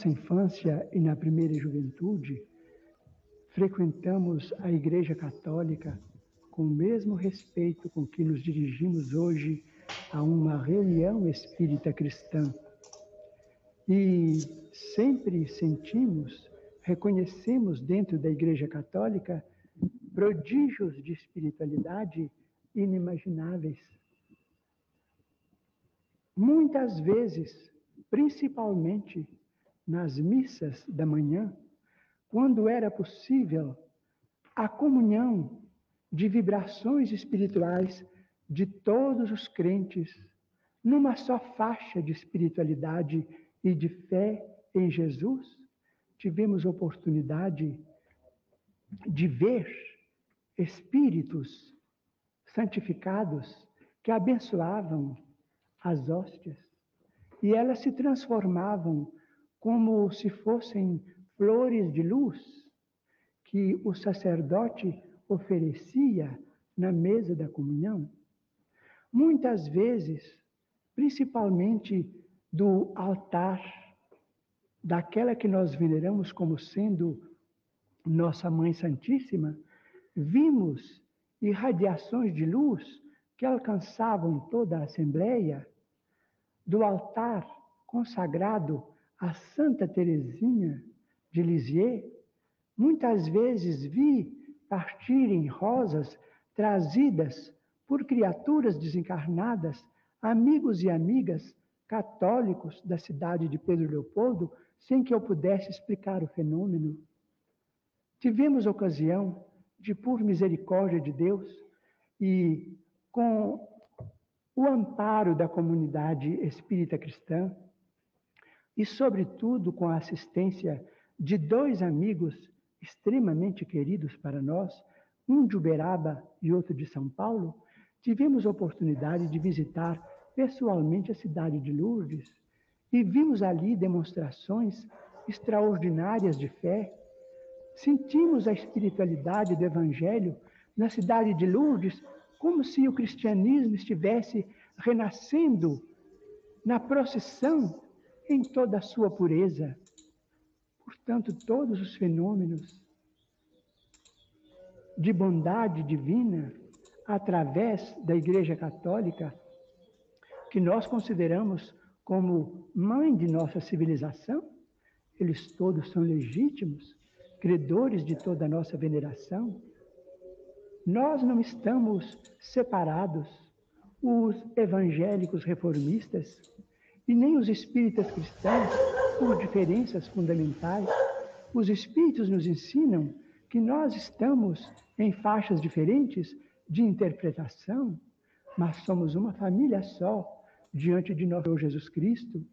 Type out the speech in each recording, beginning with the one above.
Nossa infância e na primeira juventude, frequentamos a Igreja Católica com o mesmo respeito com que nos dirigimos hoje a uma reunião espírita cristã. E sempre sentimos, reconhecemos dentro da Igreja Católica prodígios de espiritualidade inimagináveis. Muitas vezes, principalmente nas missas da manhã, quando era possível a comunhão de vibrações espirituais de todos os crentes numa só faixa de espiritualidade e de fé em Jesus, tivemos oportunidade de ver espíritos santificados que abençoavam as hóstias. E elas se transformavam como se fossem flores de luz que o sacerdote oferecia na mesa da comunhão. Muitas vezes, principalmente do altar, daquela que nós veneramos como sendo nossa Mãe Santíssima, vimos irradiações de luz que alcançavam toda a Assembleia, do altar consagrado a Santa Teresinha de Lisieux, muitas vezes vi partirem rosas trazidas por criaturas desencarnadas, amigos e amigas católicos da cidade de Pedro Leopoldo, sem que eu pudesse explicar o fenômeno. Tivemos ocasião de, por misericórdia de Deus e com o amparo da comunidade espírita cristã, e, sobretudo, com a assistência de dois amigos extremamente queridos para nós, um de Uberaba e outro de São Paulo, tivemos oportunidade de visitar pessoalmente a cidade de Lourdes e vimos ali demonstrações extraordinárias de fé. Sentimos a espiritualidade do Evangelho na cidade de Lourdes, como se o cristianismo estivesse renascendo na procissão em toda a sua pureza. Portanto, todos os fenômenos de bondade divina através da Igreja Católica, que nós consideramos como mãe de nossa civilização, eles todos são legítimos, credores de toda a nossa veneração. Nós não estamos separados, os evangélicos reformistas e nem os espíritas cristãos, por diferenças fundamentais. Os espíritos nos ensinam que nós estamos em faixas diferentes de interpretação, mas somos uma família só diante de nosso Jesus Cristo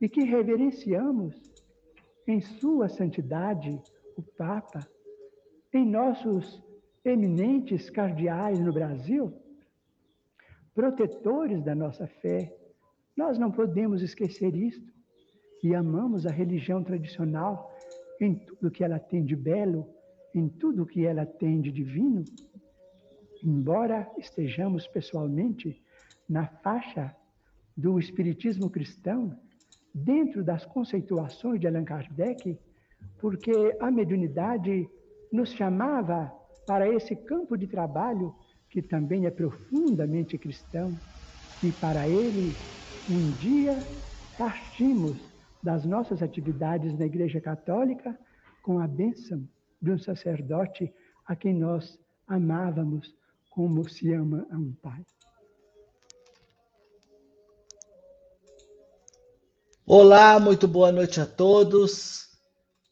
e que reverenciamos em Sua Santidade o Papa, em nossos eminentes cardeais no Brasil, protetores da nossa fé. Nós não podemos esquecer isto. E amamos a religião tradicional em tudo que ela tem de belo, em tudo que ela tem de divino, embora estejamos pessoalmente na faixa do espiritismo cristão, dentro das conceituações de Allan Kardec, porque a mediunidade nos chamava para esse campo de trabalho que também é profundamente cristão, e para ele, um dia partimos das nossas atividades na Igreja Católica com a bênção de um sacerdote a quem nós amávamos como se ama a um pai. Olá, muito boa noite a todos.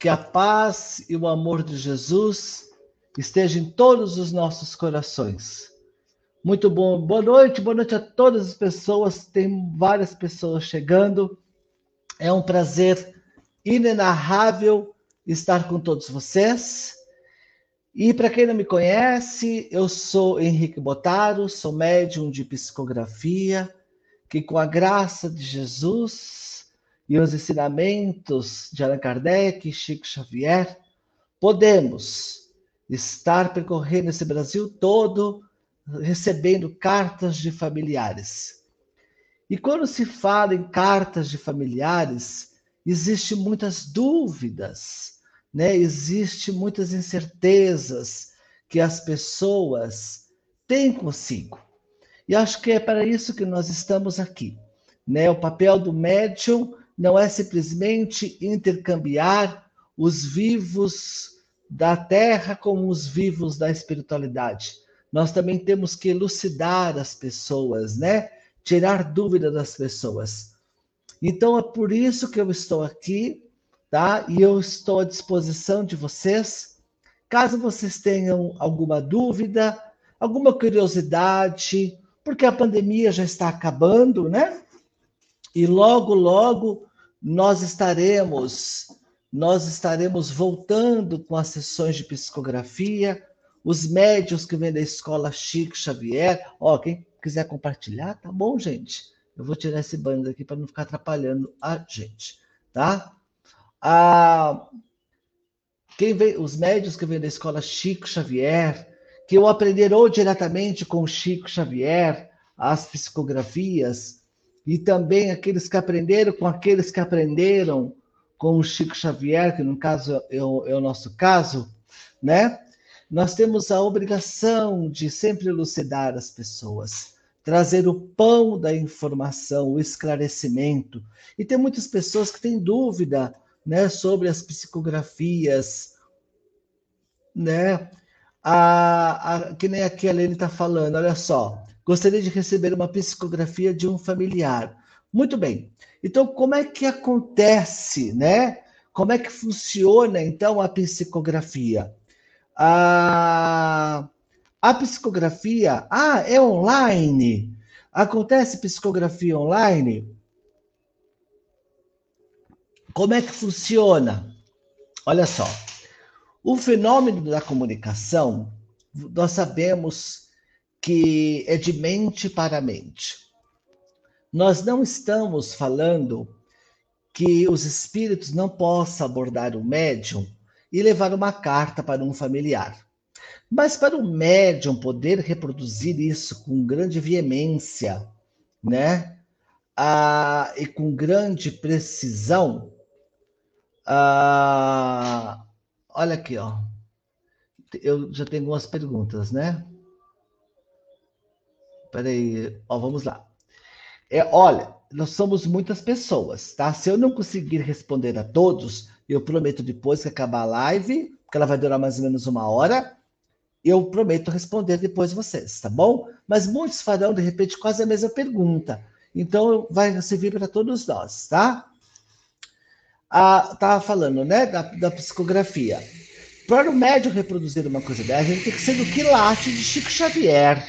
Que a paz e o amor de Jesus estejam em todos os nossos corações. Muito bom, boa noite, boa noite a todas as pessoas. Tem várias pessoas chegando. É um prazer inenarrável estar com todos vocês. E para quem não me conhece, eu sou Henrique Botaro, sou médium de psicografia, que com a graça de Jesus e os ensinamentos de Allan Kardec e Chico Xavier, podemos estar percorrendo esse Brasil todo, recebendo cartas de familiares. E quando se fala em cartas de familiares, existe muitas dúvidas, né? Existe muitas incertezas que as pessoas têm consigo. E acho que é para isso que nós estamos aqui, né? O papel do médium não é simplesmente intercambiar os vivos da terra com os vivos da espiritualidade. Nós também temos que elucidar as pessoas, né? Tirar dúvida das pessoas. Então é por isso que eu estou aqui, tá? E eu estou à disposição de vocês. Caso vocês tenham alguma dúvida, alguma curiosidade, porque a pandemia já está acabando, né? E logo, logo nós estaremos nós estaremos voltando com as sessões de psicografia, os médios que vêm da escola Chico Xavier. Ó, quem quiser compartilhar, tá bom, gente? Eu vou tirar esse banner aqui para não ficar atrapalhando a gente, tá? Ah, quem vem, os médios que vêm da escola Chico Xavier, que ou aprenderam diretamente com Chico Xavier as psicografias, e também aqueles que aprenderam com aqueles que aprenderam com o Chico Xavier, que no caso é o, é o nosso caso, né? Nós temos a obrigação de sempre elucidar as pessoas, trazer o pão da informação, o esclarecimento. E tem muitas pessoas que têm dúvida, né, sobre as psicografias, né? A, a, que nem aqui a Lene está falando, olha só. Gostaria de receber uma psicografia de um familiar. Muito bem. Então, como é que acontece, né? Como é que funciona, então, a psicografia? A, a psicografia, ah, é online? Acontece psicografia online? Como é que funciona? Olha só, o fenômeno da comunicação, nós sabemos que é de mente para mente. Nós não estamos falando que os espíritos não possam abordar o médium e levar uma carta para um familiar. Mas para o médium poder reproduzir isso com grande veemência, né? Ah, e com grande precisão, ah, olha aqui, ó. Eu já tenho algumas perguntas, né? Peraí, ó, vamos lá. É, olha, nós somos muitas pessoas, tá? Se eu não conseguir responder a todos, eu prometo depois que acabar a live, porque ela vai durar mais ou menos uma hora, eu prometo responder depois vocês, tá bom? Mas muitos farão, de repente, quase a mesma pergunta. Então, vai servir para todos nós, tá? Ah, tava falando, né, da, da psicografia. Para o médium reproduzir uma coisa dessa, gente tem que ser do quilate de Chico Xavier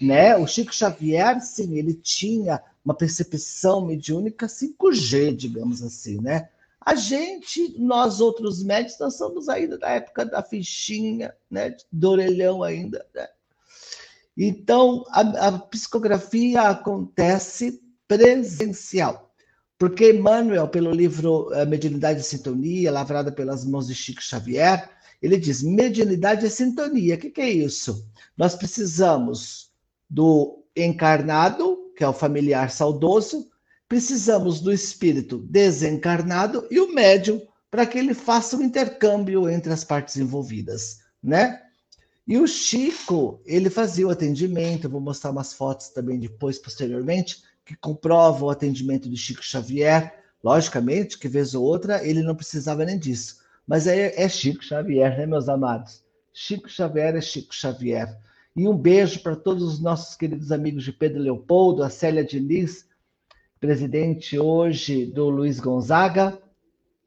né? O Chico Xavier, sim, ele tinha uma percepção mediúnica 5G, digamos assim, né? A gente, nós outros médicos, nós somos ainda da época da fichinha, né? Do orelhão ainda, né? Então, a, a psicografia acontece presencial. Porque Emmanuel, pelo livro eh, Mediunidade e Sintonia, lavrada pelas mãos de Chico Xavier, ele diz: mediunidade é sintonia. O que, que é isso? Nós precisamos do encarnado, que é o familiar saudoso, precisamos do espírito desencarnado e o médium para que ele faça o um intercâmbio entre as partes envolvidas, né? E o Chico, ele fazia o atendimento, vou mostrar umas fotos também depois, posteriormente, que comprovam o atendimento de Chico Xavier. Logicamente que, vez ou outra, ele não precisava nem disso. Mas é, é Chico Xavier, né, meus amados? Chico Xavier é Chico Xavier. E um beijo para todos os nossos queridos amigos de Pedro Leopoldo, a Célia Diniz, presidente hoje do Luiz Gonzaga,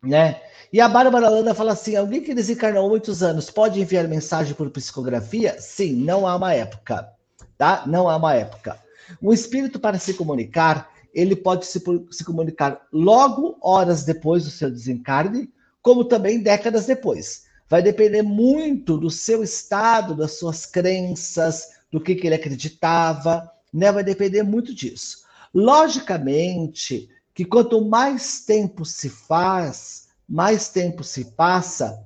né? E a Bárbara Landa fala assim: alguém que desencarnou muitos anos pode enviar mensagem por psicografia? Sim, não há uma época, tá? Não há uma época. O espírito, para se comunicar, ele pode se, se comunicar logo, horas depois do seu desencarne, como também décadas depois vai depender muito do seu estado, das suas crenças, do que, que ele acreditava, né? Vai depender muito disso. Logicamente que quanto mais tempo se faz, mais tempo se passa,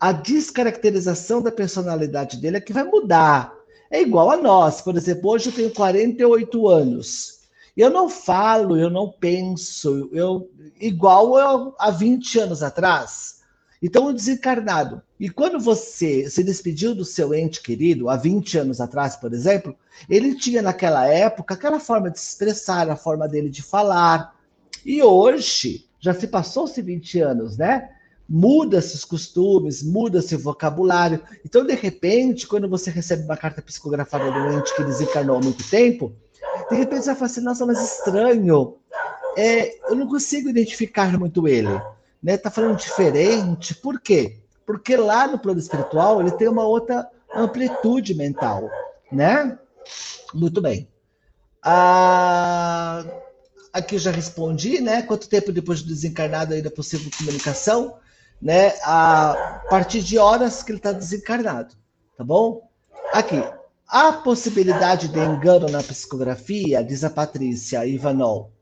a descaracterização da personalidade dele é que vai mudar. É igual a nós, por exemplo, hoje eu tenho 48 anos. Eu não falo, eu não penso, eu igual eu, há 20 anos atrás. Então, o desencarnado. E quando você se despediu do seu ente querido, há 20 anos atrás, por exemplo, ele tinha naquela época aquela forma de se expressar, a forma dele de falar. E hoje, já se passou-se 20 anos, né? Muda-se os costumes, muda-se o vocabulário. Então, de repente, quando você recebe uma carta psicografada do ente que desencarnou há muito tempo, de repente você vai falar assim, nossa, mas estranho. É, eu não consigo identificar muito ele. Né? Tá falando diferente. Por quê? Porque lá no plano espiritual ele tem uma outra amplitude mental, né? Muito bem. Ah, aqui já respondi, né? Quanto tempo depois de desencarnado ainda é possível comunicação? Né? A partir de horas que ele está desencarnado, tá bom? Aqui, a possibilidade de engano na psicografia, diz a Patrícia Ivanol.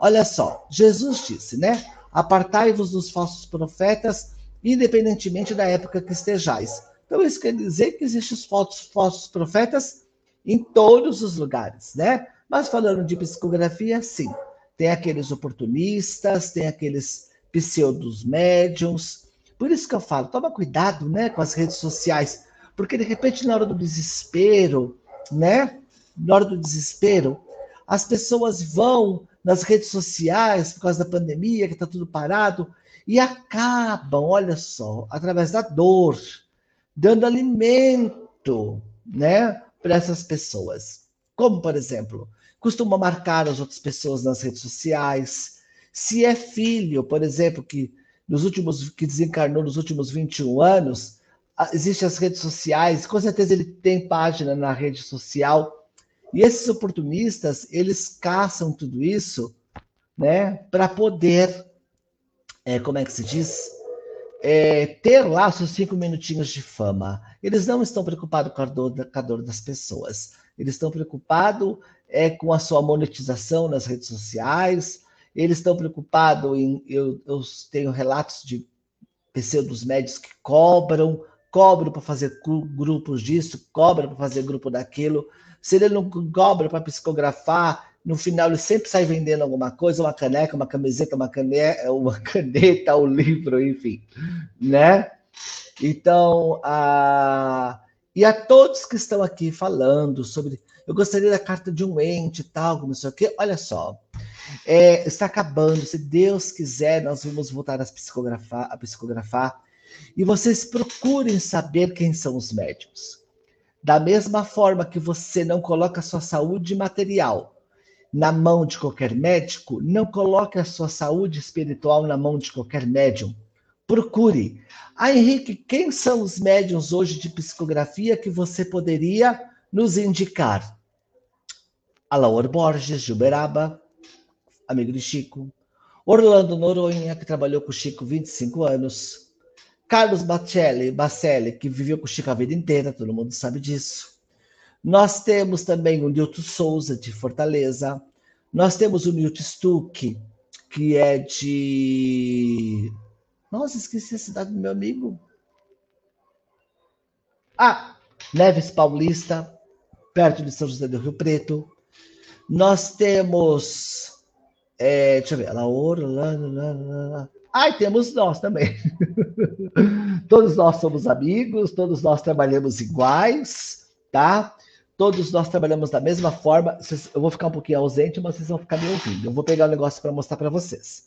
Olha só, Jesus disse, né? Apartai-vos dos falsos profetas, independentemente da época que estejais. Então, isso quer dizer que existem os falsos, falsos profetas em todos os lugares, né? Mas falando de psicografia, sim. Tem aqueles oportunistas, tem aqueles pseudos médiums. Por isso que eu falo, toma cuidado, né, com as redes sociais porque de repente, na hora do desespero, né? Na hora do desespero, as pessoas vão nas redes sociais por causa da pandemia, que está tudo parado, e acabam, olha só, através da dor, dando alimento, né, para essas pessoas. Como, por exemplo, costuma marcar as outras pessoas nas redes sociais. Se é filho, por exemplo, que nos últimos que desencarnou nos últimos 21 anos, existem as redes sociais, com certeza ele tem página na rede social. E esses oportunistas, eles caçam tudo isso, né, para poder, é, como é que se diz, é, ter lá seus cinco minutinhos de fama. Eles não estão preocupados com a dor, com a dor das pessoas. Eles estão preocupados é, com a sua monetização nas redes sociais. Eles estão preocupados em. Eu, eu tenho relatos de pseudos médios que cobram cobro para fazer grupos disso, cobra para fazer grupo daquilo. Se ele não cobra para psicografar, no final ele sempre sai vendendo alguma coisa, uma caneca, uma camiseta, uma caneta, uma caneta, um livro, enfim, né? Então, a... e a todos que estão aqui falando sobre, eu gostaria da carta de um ente e tal, não sei o quê, olha só, é, está acabando, se Deus quiser, nós vamos voltar a psicografar, a psicografar e vocês procurem saber quem são os médicos. Da mesma forma que você não coloca sua saúde material na mão de qualquer médico, não coloque a sua saúde espiritual na mão de qualquer médium. Procure. Ah, Henrique, quem são os médiums hoje de psicografia que você poderia nos indicar? Alaor Borges, de Uberaba, amigo de Chico. Orlando Noronha, que trabalhou com Chico 25 anos. Carlos Bacelli, Bacelli, que viveu com Chico a vida inteira, todo mundo sabe disso. Nós temos também o Nilton Souza, de Fortaleza. Nós temos o Nilton Stuck, que é de. Nossa, esqueci a cidade do meu amigo. Ah, Neves Paulista, perto de São José do Rio Preto. Nós temos. É, deixa eu ver, Laura, lá, lá, lá, lá. Ai, temos nós também. todos nós somos amigos, todos nós trabalhamos iguais, tá? Todos nós trabalhamos da mesma forma. Eu vou ficar um pouquinho ausente, mas vocês vão ficar me ouvindo. Eu vou pegar o um negócio para mostrar para vocês.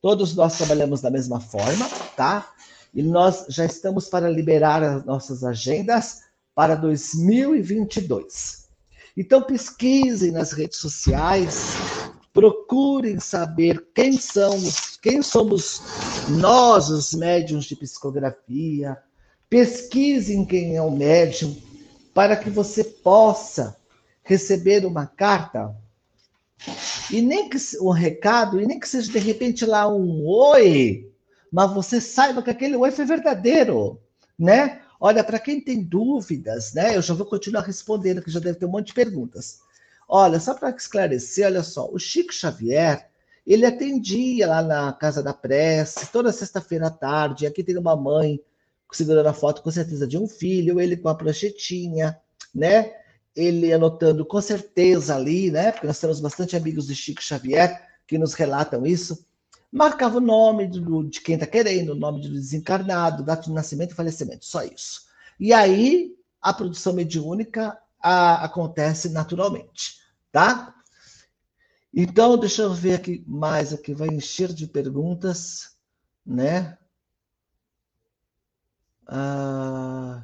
Todos nós trabalhamos da mesma forma, tá? E nós já estamos para liberar as nossas agendas para 2022. Então pesquisem nas redes sociais, procurem saber quem são, quem somos nós, os médiums de psicografia. Pesquisem quem é o médium, para que você possa receber uma carta e nem que um recado, e nem que seja de repente lá um oi, mas você saiba que aquele oi foi verdadeiro, né? Olha, para quem tem dúvidas, né? Eu já vou continuar respondendo, que já deve ter um monte de perguntas. Olha, só para esclarecer, olha só, o Chico Xavier, ele atendia lá na Casa da Prece, toda sexta-feira à tarde, aqui tem uma mãe segurando a foto, com certeza, de um filho, ele com a pranchetinha, né? ele anotando com certeza ali, né? Porque nós temos bastante amigos de Chico Xavier que nos relatam isso. Marcava o nome do, de quem está querendo, o nome do desencarnado, data de nascimento e falecimento, só isso. E aí a produção mediúnica a, acontece naturalmente, tá? Então, deixa eu ver aqui mais, aqui vai encher de perguntas, né? Ah,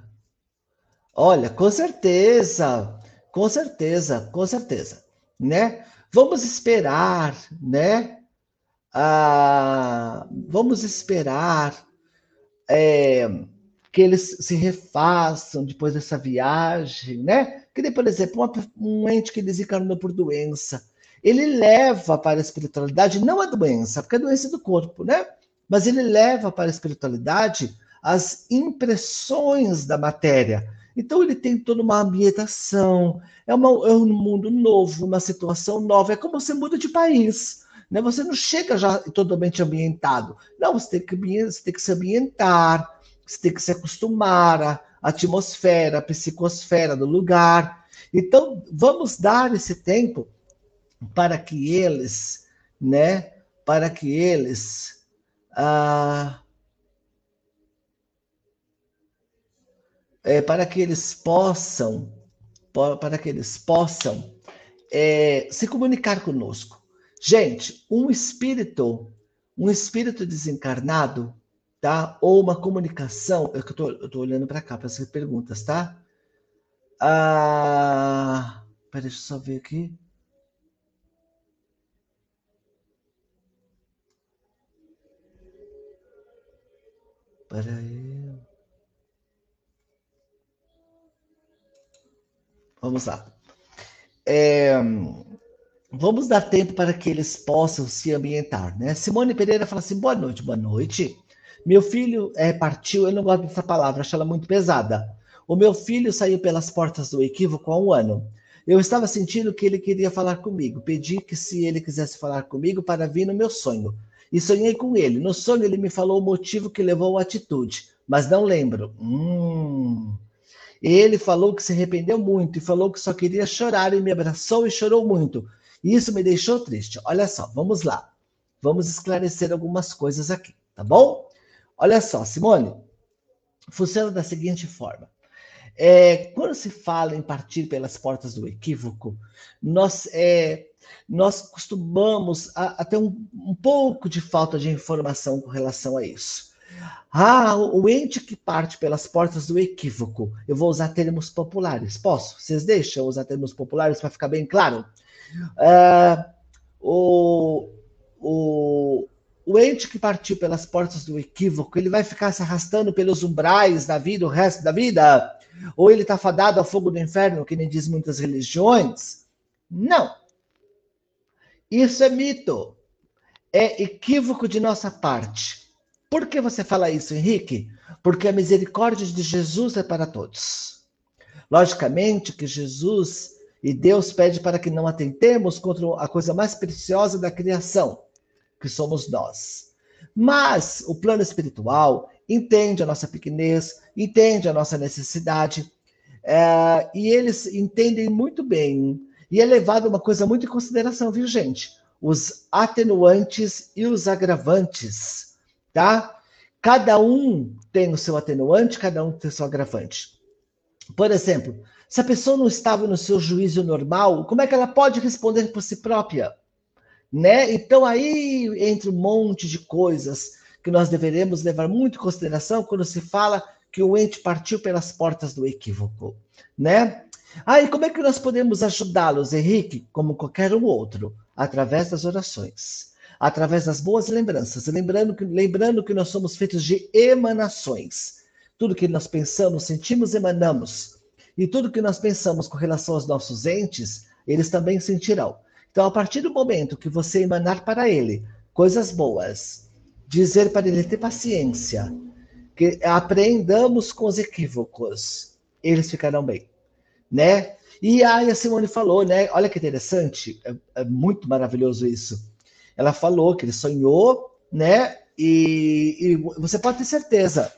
olha, com certeza, com certeza, com certeza, né? Vamos esperar, né? Ah, vamos esperar é, que eles se refaçam depois dessa viagem, né? Que por exemplo, uma, um ente que desencarnou por doença, ele leva para a espiritualidade não a doença, porque a doença é do corpo, né? Mas ele leva para a espiritualidade as impressões da matéria. Então ele tem toda uma ambientação, é, uma, é um mundo novo, uma situação nova, é como você muda de país. Né? Você não chega já totalmente ambientado. Não, você tem que, você tem que se ambientar, você tem que se acostumar à atmosfera, à psicosfera do lugar. Então, vamos dar esse tempo para que eles, né, para que eles ah, é, para que eles possam, para que eles possam é, se comunicar conosco. Gente, um espírito, um espírito desencarnado, tá? Ou uma comunicação. Eu tô, eu tô olhando para cá para as perguntas, tá? Ah, peraí, deixa eu só ver aqui. Peraí. Vamos lá. É, vamos dar tempo para que eles possam se ambientar, né? Simone Pereira fala assim: boa noite, boa noite. Meu filho é, partiu, eu não gosto dessa palavra, acho ela muito pesada. O meu filho saiu pelas portas do equívoco há um ano. Eu estava sentindo que ele queria falar comigo. Pedi que se ele quisesse falar comigo para vir no meu sonho. E sonhei com ele. No sonho ele me falou o motivo que levou à atitude, mas não lembro. Hum. Ele falou que se arrependeu muito e falou que só queria chorar e me abraçou e chorou muito. Isso me deixou triste. Olha só, vamos lá. Vamos esclarecer algumas coisas aqui, tá bom? Olha só, Simone, funciona da seguinte forma. É, quando se fala em partir pelas portas do equívoco, nós, é, nós costumamos a, a ter um, um, pouco de falta de informação com relação a isso. Ah, o ente que parte pelas portas do equívoco. Eu vou usar termos populares. Posso? Vocês deixam usar termos populares para ficar bem claro? Ah, o, o, o ente que partiu pelas portas do equívoco, ele vai ficar se arrastando pelos umbrais da vida o resto da vida? Ou ele está fadado ao fogo do inferno, que nem diz muitas religiões? Não. Isso é mito. É equívoco de nossa parte. Por que você fala isso, Henrique? Porque a misericórdia de Jesus é para todos. Logicamente que Jesus e Deus pede para que não atentemos contra a coisa mais preciosa da criação, que somos nós. Mas o plano espiritual entende a nossa pequenez, entende a nossa necessidade, é, e eles entendem muito bem. E é levado uma coisa muito em consideração, viu, gente? Os atenuantes e os agravantes, tá? Cada um tem o seu atenuante, cada um tem o seu agravante. Por exemplo, se a pessoa não estava no seu juízo normal, como é que ela pode responder por si própria? né? Então aí entra um monte de coisas que nós deveremos levar muito em consideração quando se fala que o ente partiu pelas portas do equívoco, né? Aí ah, como é que nós podemos ajudá-los, Henrique, como qualquer um outro, através das orações, através das boas lembranças, lembrando que lembrando que nós somos feitos de emanações. Tudo que nós pensamos, sentimos, emanamos. E tudo que nós pensamos com relação aos nossos entes, eles também sentirão. Então, a partir do momento que você emanar para ele coisas boas, dizer para ele ter paciência, que aprendamos com os equívocos, eles ficarão bem, né? E aí a Simone falou, né? Olha que interessante, é, é muito maravilhoso isso. Ela falou que ele sonhou, né? E, e você pode ter certeza,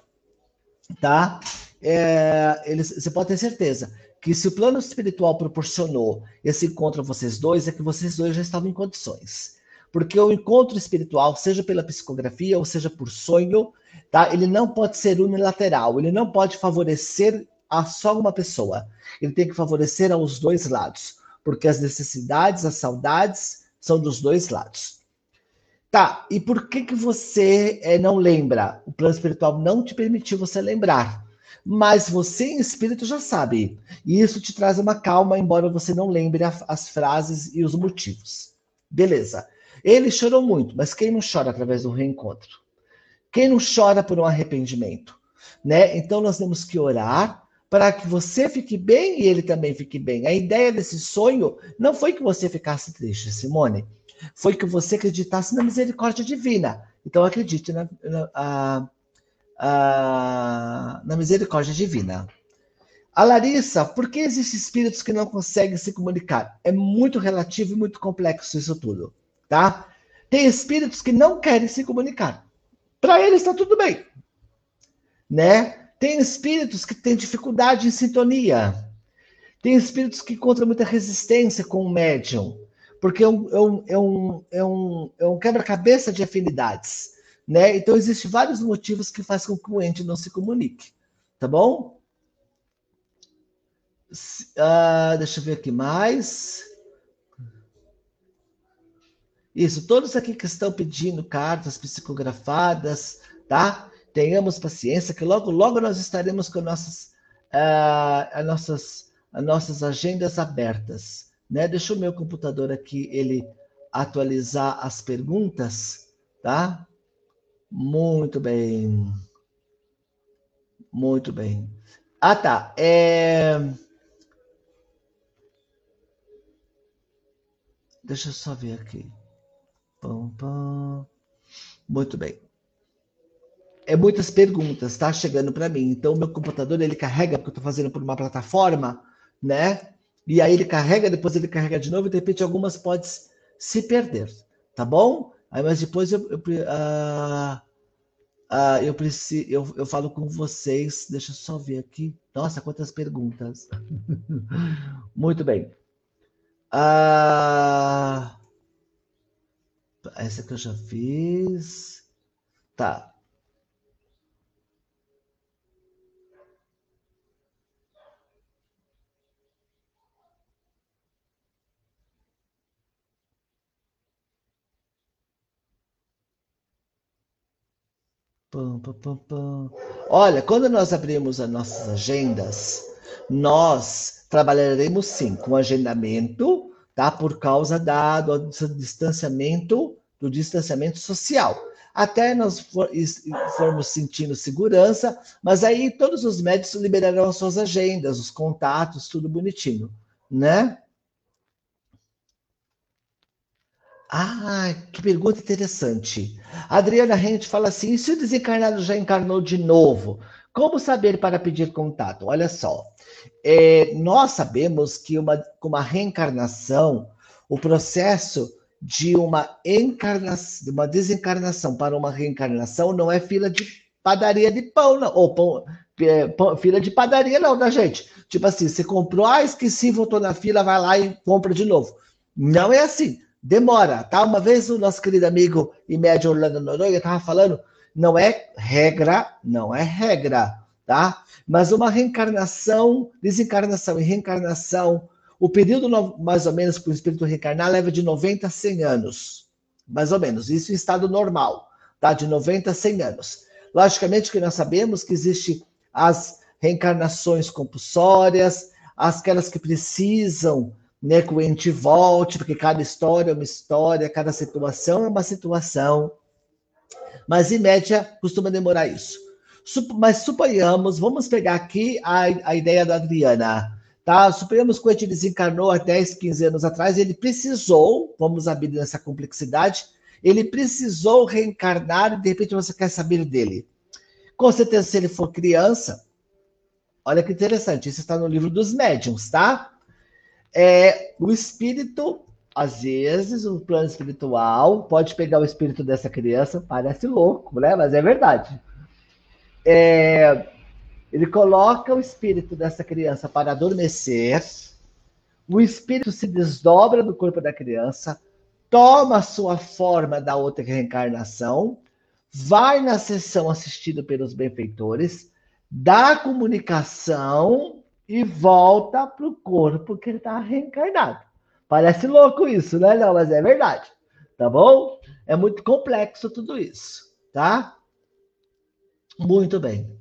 tá? É, ele, você pode ter certeza que se o plano espiritual proporcionou esse encontro a vocês dois, é que vocês dois já estavam em condições. Porque o encontro espiritual, seja pela psicografia ou seja por sonho, tá? Ele não pode ser unilateral, ele não pode favorecer a só uma pessoa. Ele tem que favorecer aos dois lados, porque as necessidades, as saudades são dos dois lados. Tá, e por que que você é, não lembra? O plano espiritual não te permitiu você lembrar. Mas você em espírito já sabe. E isso te traz uma calma, embora você não lembre a, as frases e os motivos. Beleza. Ele chorou muito, mas quem não chora através do reencontro? Quem não chora por um arrependimento? Né? Então nós temos que orar para que você fique bem e ele também fique bem. A ideia desse sonho não foi que você ficasse triste, Simone. Foi que você acreditasse na misericórdia divina. Então acredite na, na, a, na misericórdia divina. A Larissa, por que existem espíritos que não conseguem se comunicar? É muito relativo e muito complexo isso tudo, tá? Tem espíritos que não querem se comunicar. Para eles está tudo bem, né? Tem espíritos que têm dificuldade em sintonia. Tem espíritos que encontram muita resistência com o médium, porque é um, é um, é um, é um, é um quebra-cabeça de afinidades. Né? Então, existem vários motivos que fazem com que o ente não se comunique. Tá bom? Uh, deixa eu ver aqui mais. Isso, todos aqui que estão pedindo cartas psicografadas, tá? tenhamos paciência, que logo, logo nós estaremos com nossas, uh, as nossas, as nossas agendas abertas. Né? Deixa o meu computador aqui, ele atualizar as perguntas, tá? Muito bem. Muito bem. Ah, tá. É... Deixa eu só ver aqui. Muito bem é muitas perguntas, tá? Chegando para mim. Então, o meu computador ele carrega, porque eu estou fazendo por uma plataforma, né? E aí ele carrega, depois ele carrega de novo, e de repente algumas podem se perder, tá bom? Aí, mas depois eu, eu, uh, uh, eu, preciso, eu, eu falo com vocês. Deixa eu só ver aqui. Nossa, quantas perguntas. Muito bem. Uh, essa que eu já fiz. Tá. Pum, pum, pum, Olha, quando nós abrimos as nossas agendas, nós trabalharemos sim com agendamento, tá? Por causa da, do distanciamento, do distanciamento social. Até nós for, formos sentindo segurança, mas aí todos os médicos liberarão as suas agendas, os contatos, tudo bonitinho, né? Ah, que pergunta interessante. Adriana Rente fala assim: e se o desencarnado já encarnou de novo? Como saber para pedir contato? Olha só, é, nós sabemos que uma, uma reencarnação, o processo de uma encarnação, uma desencarnação para uma reencarnação não é fila de padaria de pão, não, ou pão, é, pão, fila de padaria, não, da gente. Tipo assim, você comprou, ah, esqueci, voltou na fila, vai lá e compra de novo. Não é assim demora, tá? Uma vez o nosso querido amigo e médio Orlando Noronha estava falando, não é regra, não é regra, tá? Mas uma reencarnação, desencarnação e reencarnação, o período mais ou menos para o espírito reencarnar leva de 90 a 100 anos, mais ou menos, isso em estado normal, tá? De 90 a 100 anos. Logicamente que nós sabemos que existe as reencarnações compulsórias, aquelas que precisam né, que o ente volte, porque cada história é uma história, cada situação é uma situação. Mas, em média, costuma demorar isso. Mas suponhamos, vamos pegar aqui a, a ideia da Adriana. Tá? Suponhamos que o ente desencarnou há 10, 15 anos atrás, ele precisou, vamos abrir nessa complexidade, ele precisou reencarnar e de repente você quer saber dele. Com certeza, se ele for criança, olha que interessante, isso está no livro dos médiums, tá? É, o espírito, às vezes, o plano espiritual pode pegar o espírito dessa criança, parece louco, né? Mas é verdade. É, Ele coloca o espírito dessa criança para adormecer, o espírito se desdobra do corpo da criança, toma a sua forma da outra reencarnação, vai na sessão assistida pelos benfeitores, dá comunicação e volta para o corpo que ele está reencarnado. Parece louco isso, né? Não, mas é verdade. Tá bom? É muito complexo tudo isso, tá? Muito bem.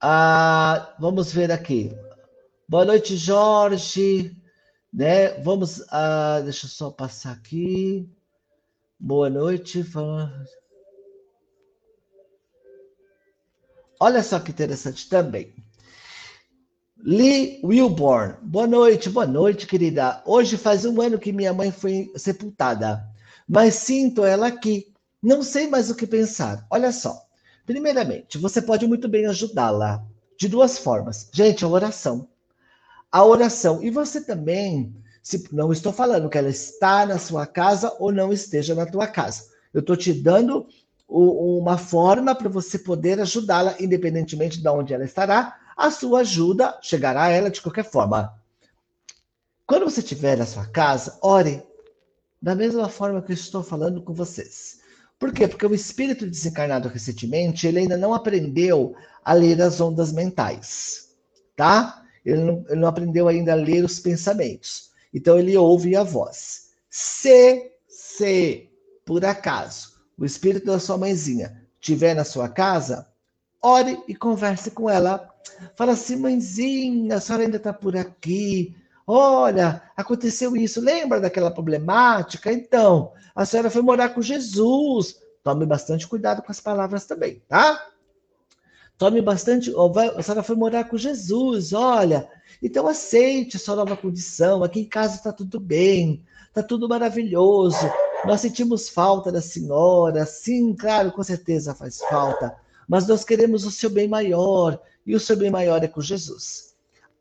Ah, vamos ver aqui. Boa noite, Jorge. Né? Vamos. Ah, deixa eu só passar aqui. Boa noite. Olha só que interessante também. Lee Wilborn. Boa noite, boa noite, querida. Hoje faz um ano que minha mãe foi sepultada, mas sinto ela aqui. Não sei mais o que pensar. Olha só. Primeiramente, você pode muito bem ajudá-la de duas formas. Gente, a oração. A oração. E você também, se não estou falando que ela está na sua casa ou não esteja na tua casa. Eu estou te dando uma forma para você poder ajudá-la, independentemente de onde ela estará. A sua ajuda chegará a ela de qualquer forma. Quando você estiver na sua casa, ore da mesma forma que eu estou falando com vocês. Por quê? Porque o espírito desencarnado recentemente, ele ainda não aprendeu a ler as ondas mentais, tá? Ele não, ele não aprendeu ainda a ler os pensamentos. Então ele ouve a voz. Se, se, por acaso, o espírito da sua mãezinha estiver na sua casa, ore e converse com ela. Fala assim, mãezinha, a senhora ainda está por aqui. Olha, aconteceu isso. Lembra daquela problemática? Então, a senhora foi morar com Jesus. Tome bastante cuidado com as palavras também, tá? Tome bastante. A senhora foi morar com Jesus, olha. Então aceite a sua nova condição. Aqui em casa está tudo bem, está tudo maravilhoso. Nós sentimos falta da senhora. Sim, claro, com certeza faz falta. Mas nós queremos o seu bem maior. E o seu bem maior é com Jesus.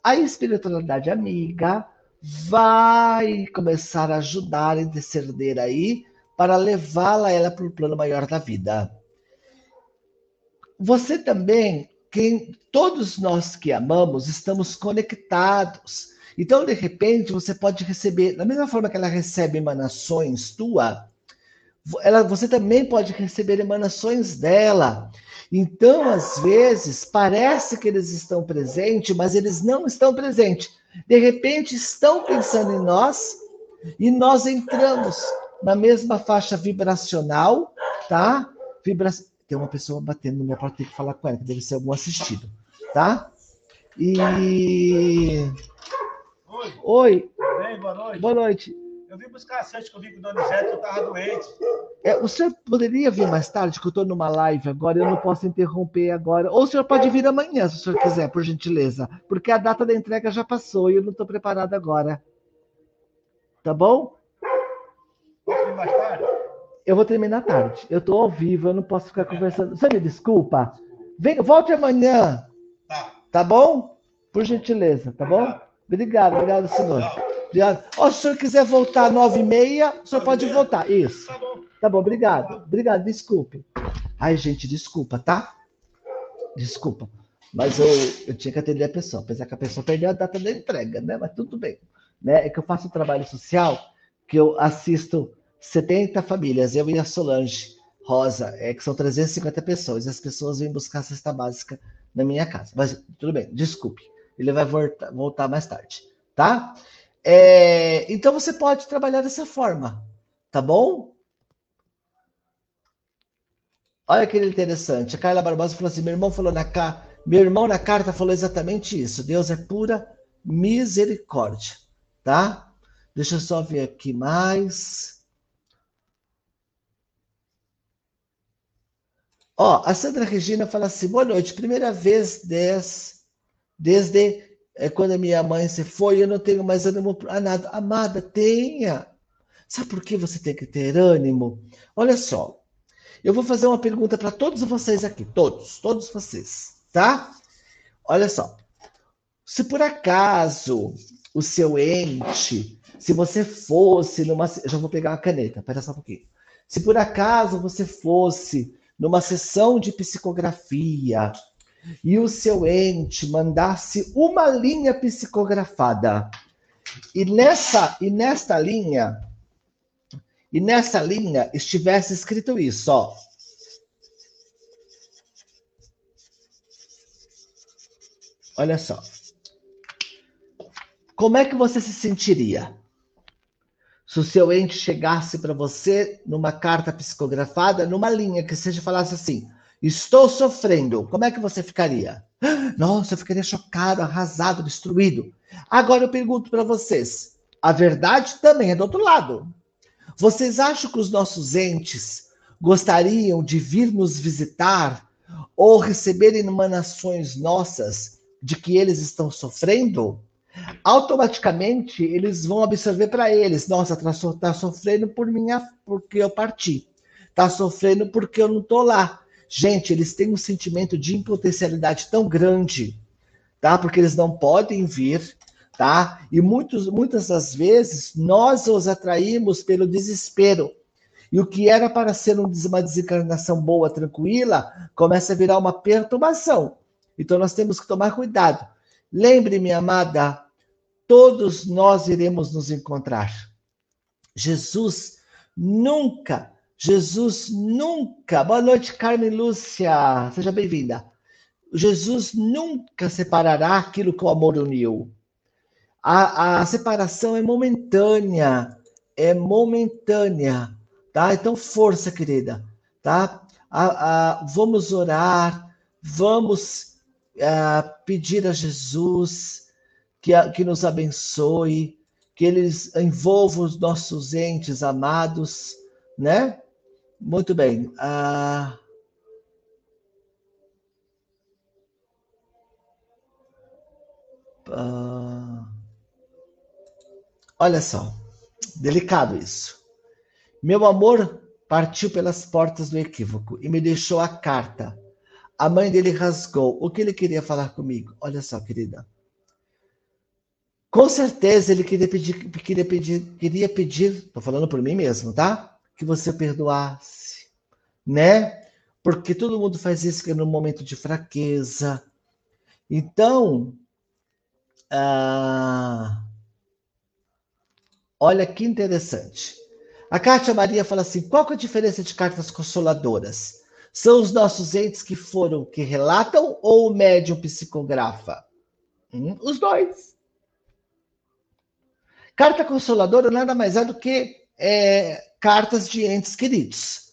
A espiritualidade amiga vai começar a ajudar a interceder aí para levá-la ela para o plano maior da vida. Você também, quem todos nós que amamos, estamos conectados. Então, de repente, você pode receber, da mesma forma que ela recebe emanações tua, ela, você também pode receber emanações dela. Então, às vezes, parece que eles estão presentes, mas eles não estão presentes. De repente, estão pensando em nós e nós entramos na mesma faixa vibracional, tá? Vibra... Tem uma pessoa batendo na minha porta, tem que falar com ela, que deve ser algum assistido, tá? E. Oi. Oi. Bem, boa noite. Boa noite. Eu vim buscar a Sante que eu vim com o Donizete, eu estava doente. É, o senhor poderia vir mais tarde, que eu estou numa live agora, eu não posso interromper agora. Ou o senhor pode vir amanhã, se o senhor quiser, por gentileza. Porque a data da entrega já passou e eu não estou preparado agora. Tá bom? Posso vir mais tarde? Eu vou terminar tarde. Eu estou ao vivo, eu não posso ficar conversando. Você me desculpa? Vem, volte amanhã. Tá. Tá bom? Por gentileza, tá bom? Obrigado, obrigado, senhor. Ó, se o senhor quiser voltar às nove e meia, o senhor pode voltar. Isso. Tá bom. Tá bom, obrigado. Obrigado, desculpe. Ai, gente, desculpa, tá? Desculpa. Mas eu, eu tinha que atender a pessoa, apesar que a pessoa perdeu a data da entrega, né? Mas tudo bem. Né? É que eu faço um trabalho social que eu assisto 70 famílias, eu e a Solange Rosa, é que são 350 pessoas, e as pessoas vêm buscar a cesta básica na minha casa. Mas tudo bem, desculpe. Ele vai voltar, voltar mais tarde, tá? É, então você pode trabalhar dessa forma, tá bom? Olha que interessante. A Carla Barbosa falou assim: meu irmão falou na ca... meu irmão na carta falou exatamente isso. Deus é pura misericórdia, tá? Deixa eu só ver aqui mais. Ó, a Sandra Regina fala assim: boa noite. Primeira vez des... desde é quando a minha mãe se foi, eu não tenho mais ânimo para nada. Amada, tenha. Sabe por que você tem que ter ânimo? Olha só, eu vou fazer uma pergunta para todos vocês aqui, todos, todos vocês, tá? Olha só, se por acaso o seu ente, se você fosse numa. Já vou pegar uma caneta, espera só um pouquinho. Se por acaso você fosse numa sessão de psicografia, e o seu ente mandasse uma linha psicografada. E nessa e nesta linha e nessa linha estivesse escrito isso, ó. Olha só. Como é que você se sentiria? Se o seu ente chegasse para você numa carta psicografada, numa linha que seja falasse assim: Estou sofrendo. Como é que você ficaria? Nossa, eu ficaria chocado, arrasado, destruído. Agora eu pergunto para vocês: a verdade também é do outro lado. Vocês acham que os nossos entes gostariam de vir nos visitar ou receberem emanações nossas de que eles estão sofrendo? automaticamente eles vão absorver para eles. Nossa, tá, so, tá, sofrendo por minha, porque eu parti. Tá sofrendo porque eu não tô lá. Gente, eles têm um sentimento de impotencialidade tão grande, tá? Porque eles não podem vir, tá? E muitos, muitas das vezes nós os atraímos pelo desespero. E o que era para ser uma desencarnação boa, tranquila, começa a virar uma perturbação. Então nós temos que tomar cuidado. Lembre, minha amada, todos nós iremos nos encontrar. Jesus nunca, Jesus nunca. Boa noite, Carmen Lúcia, seja bem-vinda. Jesus nunca separará aquilo que o amor uniu. A, a separação é momentânea, é momentânea, tá? Então, força, querida, tá? A, a, vamos orar, vamos pedir a Jesus que, que nos abençoe, que eles envolvam os nossos entes amados, né? Muito bem. Ah, ah, olha só, delicado isso. Meu amor partiu pelas portas do equívoco e me deixou a carta a mãe dele rasgou. O que ele queria falar comigo? Olha só, querida. Com certeza ele queria pedir, queria pedir, queria pedir, tô falando por mim mesmo, tá? Que você perdoasse, né? Porque todo mundo faz isso que é no momento de fraqueza. Então, ah, olha que interessante. A Kátia Maria fala assim: qual é a diferença de cartas consoladoras? São os nossos entes que foram, que relatam ou o médium psicografa? Hum, os dois. Carta consoladora nada mais é do que é, cartas de entes queridos.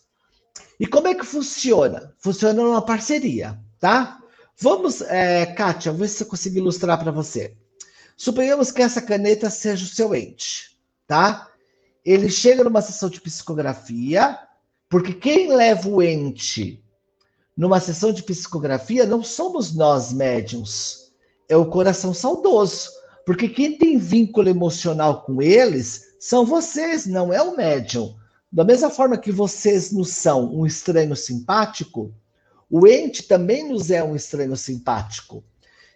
E como é que funciona? Funciona numa parceria, tá? Vamos, é, Kátia, ver se eu consigo ilustrar para você. Suponhamos que essa caneta seja o seu ente, tá? Ele chega numa sessão de psicografia, porque quem leva o ente numa sessão de psicografia não somos nós médiums, é o coração saudoso. Porque quem tem vínculo emocional com eles são vocês, não é o médium. Da mesma forma que vocês nos são um estranho simpático, o ente também nos é um estranho simpático.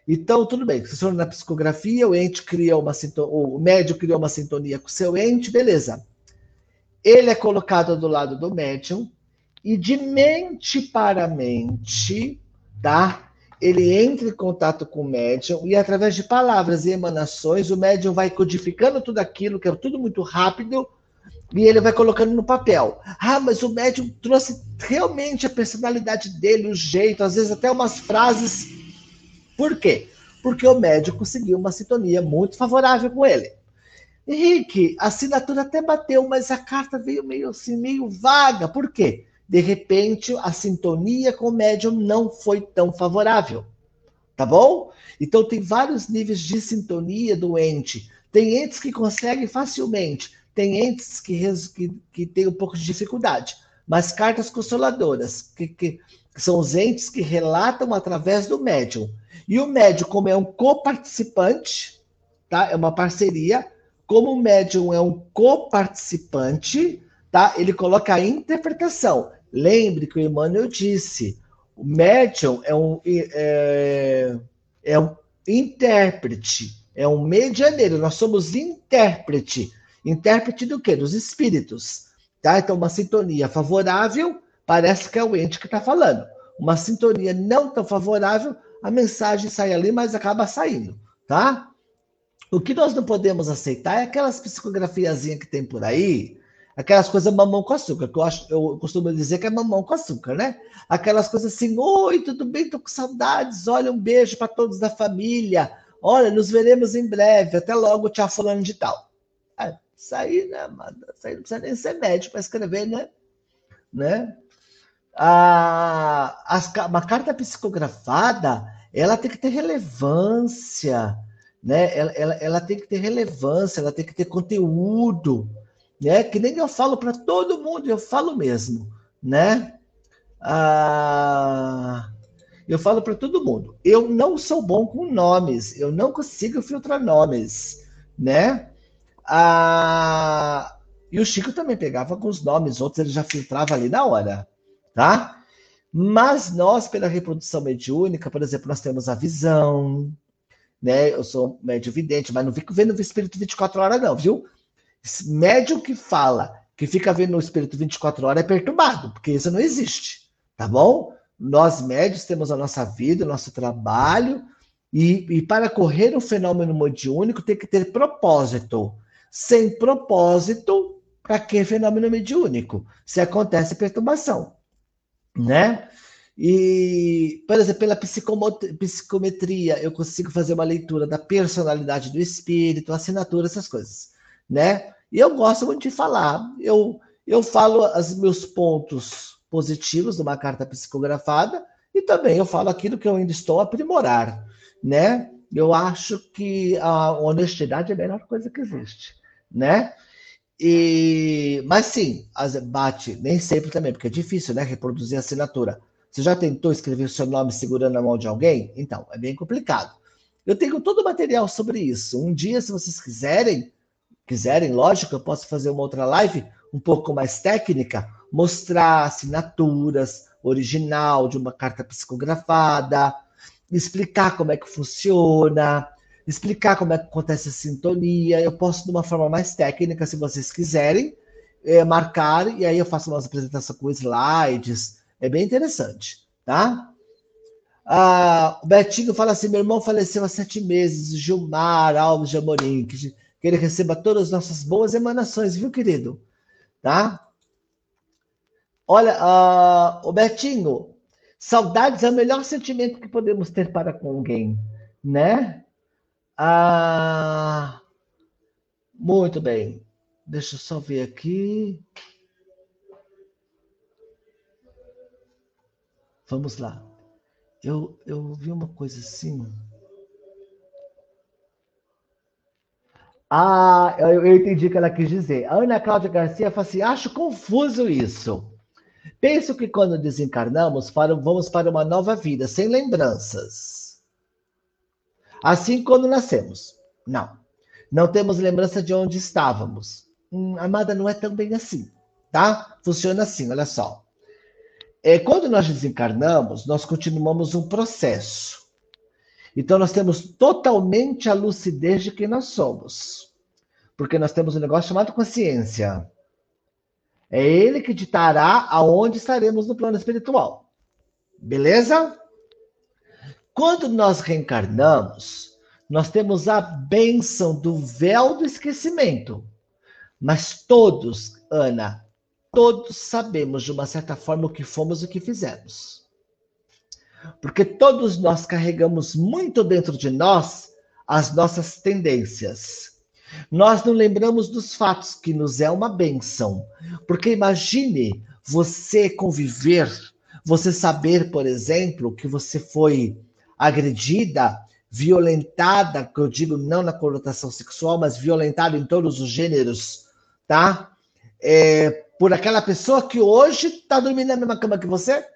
Então, tudo bem, se for na psicografia, o ente cria uma o médium criou uma sintonia com o seu ente, beleza. Ele é colocado do lado do médium e de mente para mente, tá? Ele entra em contato com o médium e através de palavras e emanações, o médium vai codificando tudo aquilo, que é tudo muito rápido, e ele vai colocando no papel. Ah, mas o médium trouxe realmente a personalidade dele, o jeito, às vezes até umas frases. Por quê? Porque o médium conseguiu uma sintonia muito favorável com ele. Henrique, a assinatura até bateu, mas a carta veio meio assim, meio vaga. Por quê? De repente, a sintonia com o médium não foi tão favorável. Tá bom? Então, tem vários níveis de sintonia do ente. Tem entes que conseguem facilmente, tem entes que, que, que têm um pouco de dificuldade. Mas cartas consoladoras, que, que são os entes que relatam através do médium. E o médium, como é um coparticipante, tá? É uma parceria, como o médium é um coparticipante, tá? Ele coloca a interpretação. Lembre que o Emmanuel disse: o médium é um, é, é um intérprete, é um medianeiro. Nós somos intérprete. Intérprete do quê? Dos espíritos. Tá? Então, uma sintonia favorável parece que é o ente que está falando. uma sintonia não tão favorável, a mensagem sai ali, mas acaba saindo, tá? O que nós não podemos aceitar é aquelas psicografiazinhas que tem por aí, aquelas coisas mamão com açúcar, que eu, acho, eu costumo dizer que é mamão com açúcar, né? Aquelas coisas assim, oi, tudo bem, tô com saudades, olha, um beijo para todos da família, olha, nos veremos em breve, até logo, tchau, fulano de tal. Aí, né? Isso aí não precisa nem ser médico para escrever, né? né? A, as, uma carta psicografada, ela tem que ter relevância, né? Ela, ela, ela tem que ter relevância, ela tem que ter conteúdo, né? Que nem eu falo para todo mundo, eu falo mesmo, né? Ah, eu falo para todo mundo, eu não sou bom com nomes, eu não consigo filtrar nomes, né? Ah, e o Chico também pegava os nomes, outros ele já filtrava ali na hora, tá? Mas nós, pela reprodução mediúnica, por exemplo, nós temos a visão, né? Eu sou médio vidente, mas não fico vendo o espírito 24 horas, não, viu? Médio que fala que fica vendo o espírito 24 horas é perturbado, porque isso não existe, tá bom? Nós médios temos a nossa vida, o nosso trabalho, e, e para correr um fenômeno mediúnico tem que ter propósito. Sem propósito, para que fenômeno mediúnico? Se acontece perturbação, né? E, por exemplo, pela psicometria, eu consigo fazer uma leitura da personalidade do espírito, assinatura, essas coisas, né? E eu gosto muito de falar. Eu, eu falo os meus pontos positivos de uma carta psicografada e também eu falo aquilo que eu ainda estou a aprimorar, né? Eu acho que a honestidade é a melhor coisa que existe, né? E, mas sim, bate, nem sempre também, porque é difícil, né? Reproduzir a assinatura. Você já tentou escrever o seu nome segurando a mão de alguém? Então, é bem complicado. Eu tenho todo o material sobre isso. Um dia, se vocês quiserem, quiserem, lógico, eu posso fazer uma outra live um pouco mais técnica, mostrar assinaturas original de uma carta psicografada, explicar como é que funciona, explicar como é que acontece a sintonia. Eu posso de uma forma mais técnica, se vocês quiserem, é, marcar, e aí eu faço uma apresentação com slides, é bem interessante, tá? Ah, o Betinho fala assim: meu irmão faleceu há sete meses, Gilmar Alves de Amorim, que, que ele receba todas as nossas boas emanações, viu, querido? Tá? Olha, ah, o Betinho, saudades é o melhor sentimento que podemos ter para com alguém, né? Ah, muito bem. Deixa eu só ver aqui. Vamos lá. Eu, eu vi uma coisa assim. Ah, eu, eu entendi o que ela quis dizer. A Ana Cláudia Garcia fala assim: acho confuso isso. Penso que quando desencarnamos, vamos para uma nova vida, sem lembranças. Assim quando nascemos. Não. Não temos lembrança de onde estávamos. Hum, amada, não é tão bem assim, tá? Funciona assim, olha só. É, quando nós desencarnamos, nós continuamos um processo. Então, nós temos totalmente a lucidez de quem nós somos. Porque nós temos um negócio chamado consciência. É ele que ditará aonde estaremos no plano espiritual. Beleza? Quando nós reencarnamos, nós temos a bênção do véu do esquecimento. Mas todos, Ana, todos sabemos de uma certa forma o que fomos e o que fizemos. Porque todos nós carregamos muito dentro de nós as nossas tendências. Nós não lembramos dos fatos, que nos é uma benção. Porque imagine você conviver, você saber, por exemplo, que você foi agredida, violentada, que eu digo não na conotação sexual, mas violentada em todos os gêneros, tá? É, por aquela pessoa que hoje está dormindo na mesma cama que você?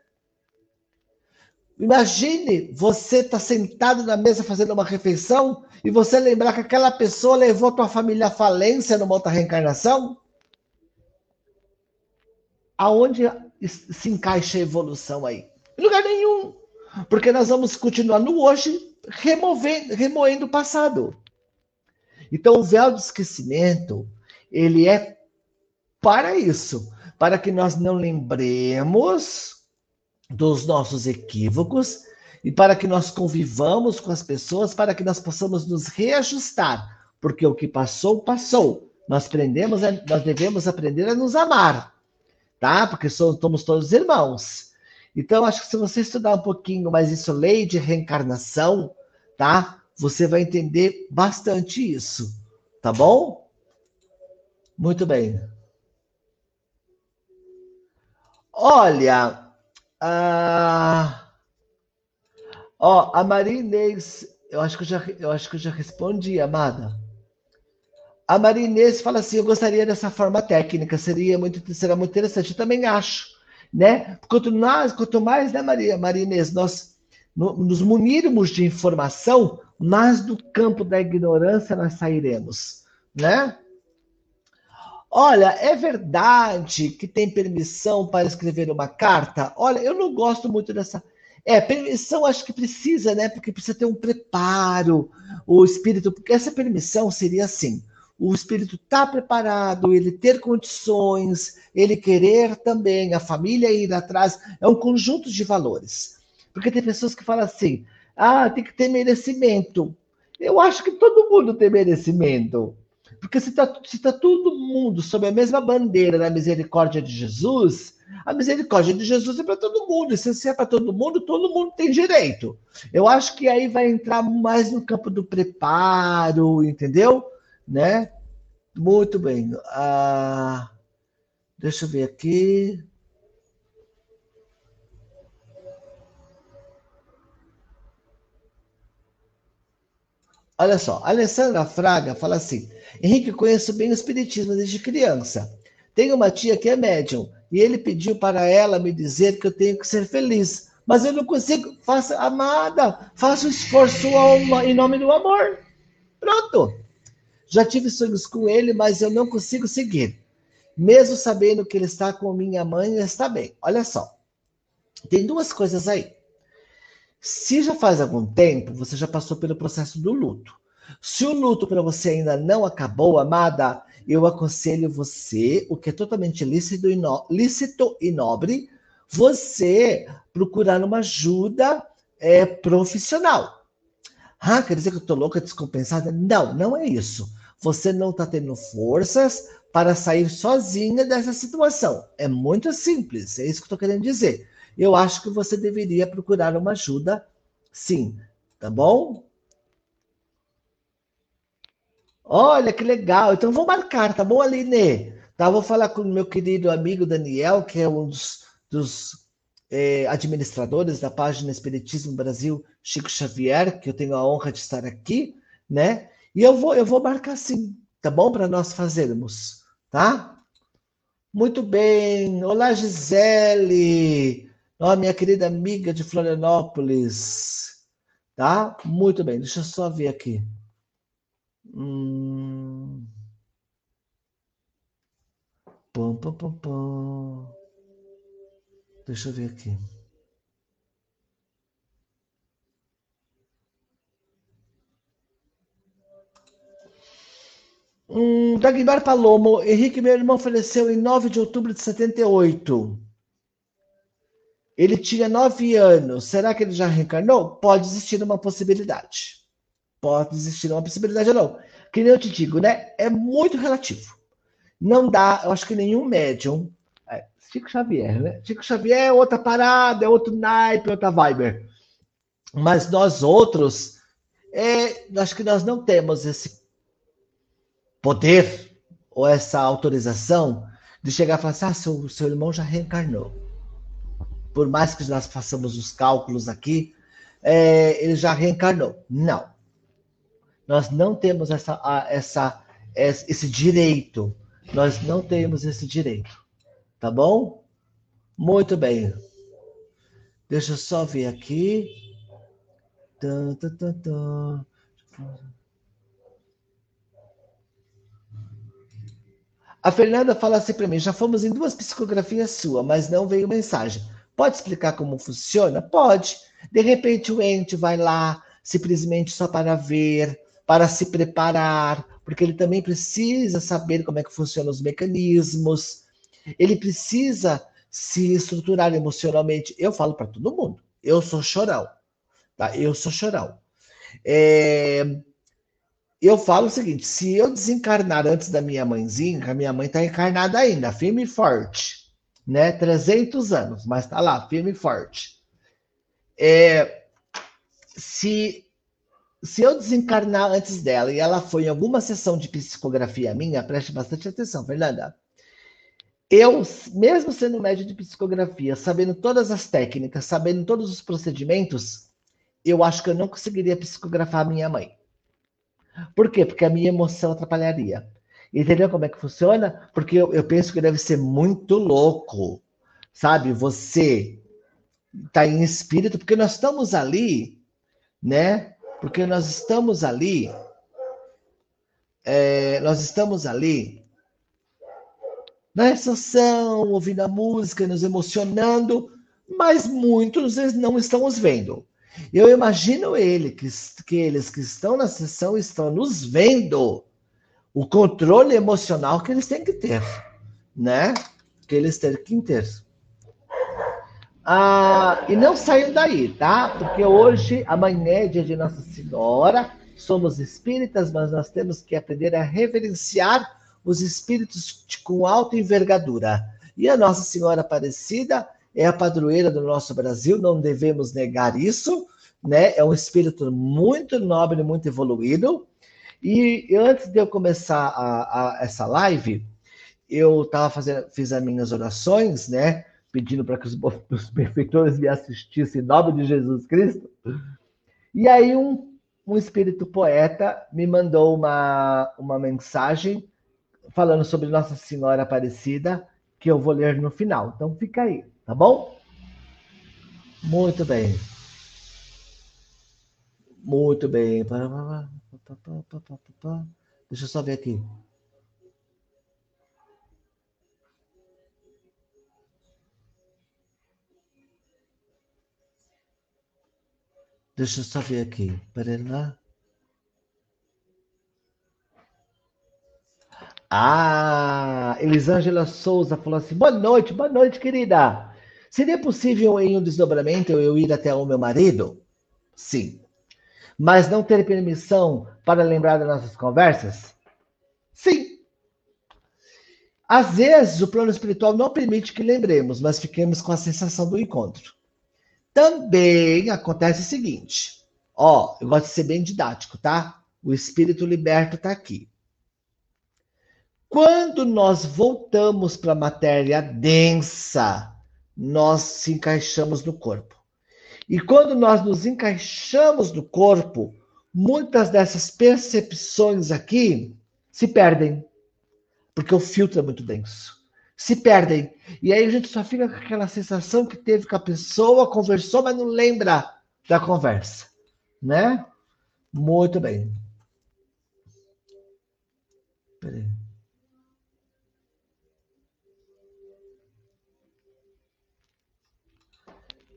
Imagine você estar tá sentado na mesa fazendo uma refeição e você lembrar que aquela pessoa levou a tua família à falência numa outra reencarnação? Aonde se encaixa a evolução aí? Em lugar nenhum. Porque nós vamos continuar no hoje removendo, remoendo o passado. Então, o véu do esquecimento, ele é para isso, para que nós não lembremos dos nossos equívocos e para que nós convivamos com as pessoas, para que nós possamos nos reajustar, porque o que passou, passou. Nós aprendemos, nós devemos aprender a nos amar, tá? Porque somos todos irmãos. Então, acho que se você estudar um pouquinho mais isso, lei de reencarnação, tá? Você vai entender bastante isso, tá bom? Muito bem. Olha, a, ó, a Maria Inês, eu acho que eu já, eu acho que eu já respondi, amada. A Maria Inês fala assim: eu gostaria dessa forma técnica, seria muito, será muito interessante. Eu também acho, né? Quanto, nós, quanto mais, né, Maria, Maria Inês, nós nos munirmos de informação, mais do campo da ignorância nós sairemos, né? Olha, é verdade que tem permissão para escrever uma carta? Olha, eu não gosto muito dessa. É, permissão acho que precisa, né? Porque precisa ter um preparo, o espírito, porque essa permissão seria assim: o espírito está preparado, ele ter condições, ele querer também, a família ir atrás, é um conjunto de valores. Porque tem pessoas que falam assim: ah, tem que ter merecimento. Eu acho que todo mundo tem merecimento. Porque se está tá todo mundo sob a mesma bandeira da misericórdia de Jesus, a misericórdia de Jesus é para todo mundo. E se é para todo mundo, todo mundo tem direito. Eu acho que aí vai entrar mais no campo do preparo, entendeu? Né? Muito bem. Ah, deixa eu ver aqui. Olha só, Alessandra Fraga fala assim: Henrique, conheço bem o Espiritismo desde criança. Tenho uma tia que é médium e ele pediu para ela me dizer que eu tenho que ser feliz. Mas eu não consigo. Faça, amada, faça um esforço em nome do amor. Pronto. Já tive sonhos com ele, mas eu não consigo seguir. Mesmo sabendo que ele está com minha mãe, está bem. Olha só. Tem duas coisas aí. Se já faz algum tempo, você já passou pelo processo do luto. Se o luto para você ainda não acabou, amada, eu aconselho você, o que é totalmente lícito e, no, lícito e nobre, você procurar uma ajuda é, profissional. Ah, quer dizer que eu estou louca, descompensada? Não, não é isso. Você não está tendo forças para sair sozinha dessa situação. É muito simples, é isso que eu estou querendo dizer. Eu acho que você deveria procurar uma ajuda, sim, tá bom? Olha que legal. Então vou marcar, tá bom, Aline? Tá, vou falar com o meu querido amigo Daniel, que é um dos, dos é, administradores da página Espiritismo Brasil, Chico Xavier, que eu tenho a honra de estar aqui, né? E eu vou, eu vou marcar sim, tá bom? Para nós fazermos, tá? Muito bem. Olá, Gisele. Ó, minha querida amiga de Florianópolis. Tá? Muito bem. Deixa eu só ver aqui. Hum... Pum, pum, pum, pum. Deixa eu ver aqui. Dagmar Palomo, Henrique, meu irmão, faleceu em 9 de outubro de 78. Ele tinha nove anos. Será que ele já reencarnou? Pode existir uma possibilidade pode existir uma possibilidade ou não. Que nem eu te digo, né? É muito relativo. Não dá, eu acho que nenhum médium. É, Chico Xavier, né? Chico Xavier é outra parada, é outro naipe, outra vibe. Mas nós outros, é, acho que nós não temos esse poder ou essa autorização de chegar e falar assim: ah, seu, seu irmão já reencarnou. Por mais que nós façamos os cálculos aqui, é, ele já reencarnou. Não. Nós não temos essa, essa, esse direito. Nós não temos esse direito. Tá bom? Muito bem. Deixa eu só ver aqui. Tum, tum, tum, tum. A Fernanda fala assim para mim: já fomos em duas psicografias sua, mas não veio mensagem. Pode explicar como funciona? Pode. De repente o ente vai lá, simplesmente só para ver, para se preparar, porque ele também precisa saber como é que funcionam os mecanismos, ele precisa se estruturar emocionalmente. Eu falo para todo mundo, eu sou chorão, tá? Eu sou chorão. É, eu falo o seguinte: se eu desencarnar antes da minha mãezinha, a minha mãe está encarnada ainda, firme e forte, né? 300 anos, mas está lá, firme e forte. É, se, se eu desencarnar antes dela e ela foi em alguma sessão de psicografia minha, preste bastante atenção, Fernanda. Eu, mesmo sendo médico de psicografia, sabendo todas as técnicas, sabendo todos os procedimentos, eu acho que eu não conseguiria psicografar minha mãe. Por quê? Porque a minha emoção atrapalharia. Entendeu como é que funciona? Porque eu, eu penso que deve ser muito louco, sabe? Você está em espírito, porque nós estamos ali, né? Porque nós estamos ali, é, nós estamos ali na estação, ouvindo a música, nos emocionando, mas muitos não estão os vendo. Eu imagino ele, que, que eles que estão na sessão estão nos vendo o controle emocional que eles têm que ter, né? Que eles têm que ter. Ah, e não saiam daí, tá? Porque hoje, amanhã é dia de Nossa Senhora, somos espíritas, mas nós temos que aprender a reverenciar os espíritos com alta envergadura. E a Nossa Senhora Aparecida é a padroeira do nosso Brasil, não devemos negar isso, né? É um espírito muito nobre, muito evoluído. E antes de eu começar a, a essa live, eu tava fazendo, fiz as minhas orações, né? Pedindo para que os, os benfeitores me assistissem em nome de Jesus Cristo. E aí um, um espírito poeta me mandou uma, uma mensagem falando sobre Nossa Senhora Aparecida, que eu vou ler no final. Então fica aí. Tá bom? Muito bem. Muito bem. Deixa eu só ver aqui. Deixa eu só ver aqui. Lá. Ah, Elisângela Souza falou assim: boa noite, boa noite, querida. Seria possível em um desdobramento eu ir até o meu marido? Sim. Mas não ter permissão para lembrar das nossas conversas? Sim. Às vezes o plano espiritual não permite que lembremos, mas fiquemos com a sensação do encontro. Também acontece o seguinte: ó, eu gosto de ser bem didático, tá? O espírito liberto está aqui. Quando nós voltamos para a matéria densa, nós se encaixamos no corpo. E quando nós nos encaixamos no corpo, muitas dessas percepções aqui se perdem, porque o filtro é muito denso. Se perdem. E aí a gente só fica com aquela sensação que teve com a pessoa, conversou, mas não lembra da conversa. Né? Muito bem. Peraí.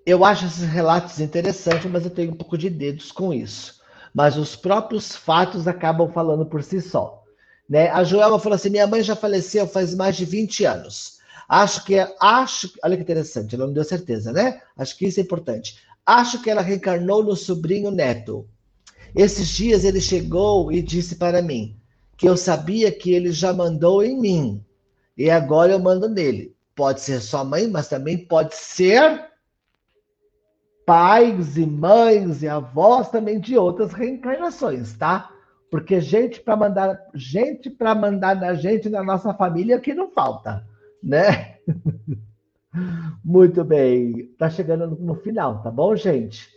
Eu acho esses relatos interessantes, mas eu tenho um pouco de dedos com isso. Mas os próprios fatos acabam falando por si só. Né? A Joelma falou assim: minha mãe já faleceu faz mais de 20 anos. Acho que acho, olha que interessante, ela não deu certeza, né? Acho que isso é importante. Acho que ela reencarnou no sobrinho neto. Esses dias ele chegou e disse para mim que eu sabia que ele já mandou em mim e agora eu mando nele. Pode ser sua mãe, mas também pode ser pais e mães e avós também de outras reencarnações, tá? Porque gente para mandar, gente para mandar na gente na nossa família que não falta, né? Muito bem, tá chegando no final, tá bom, gente?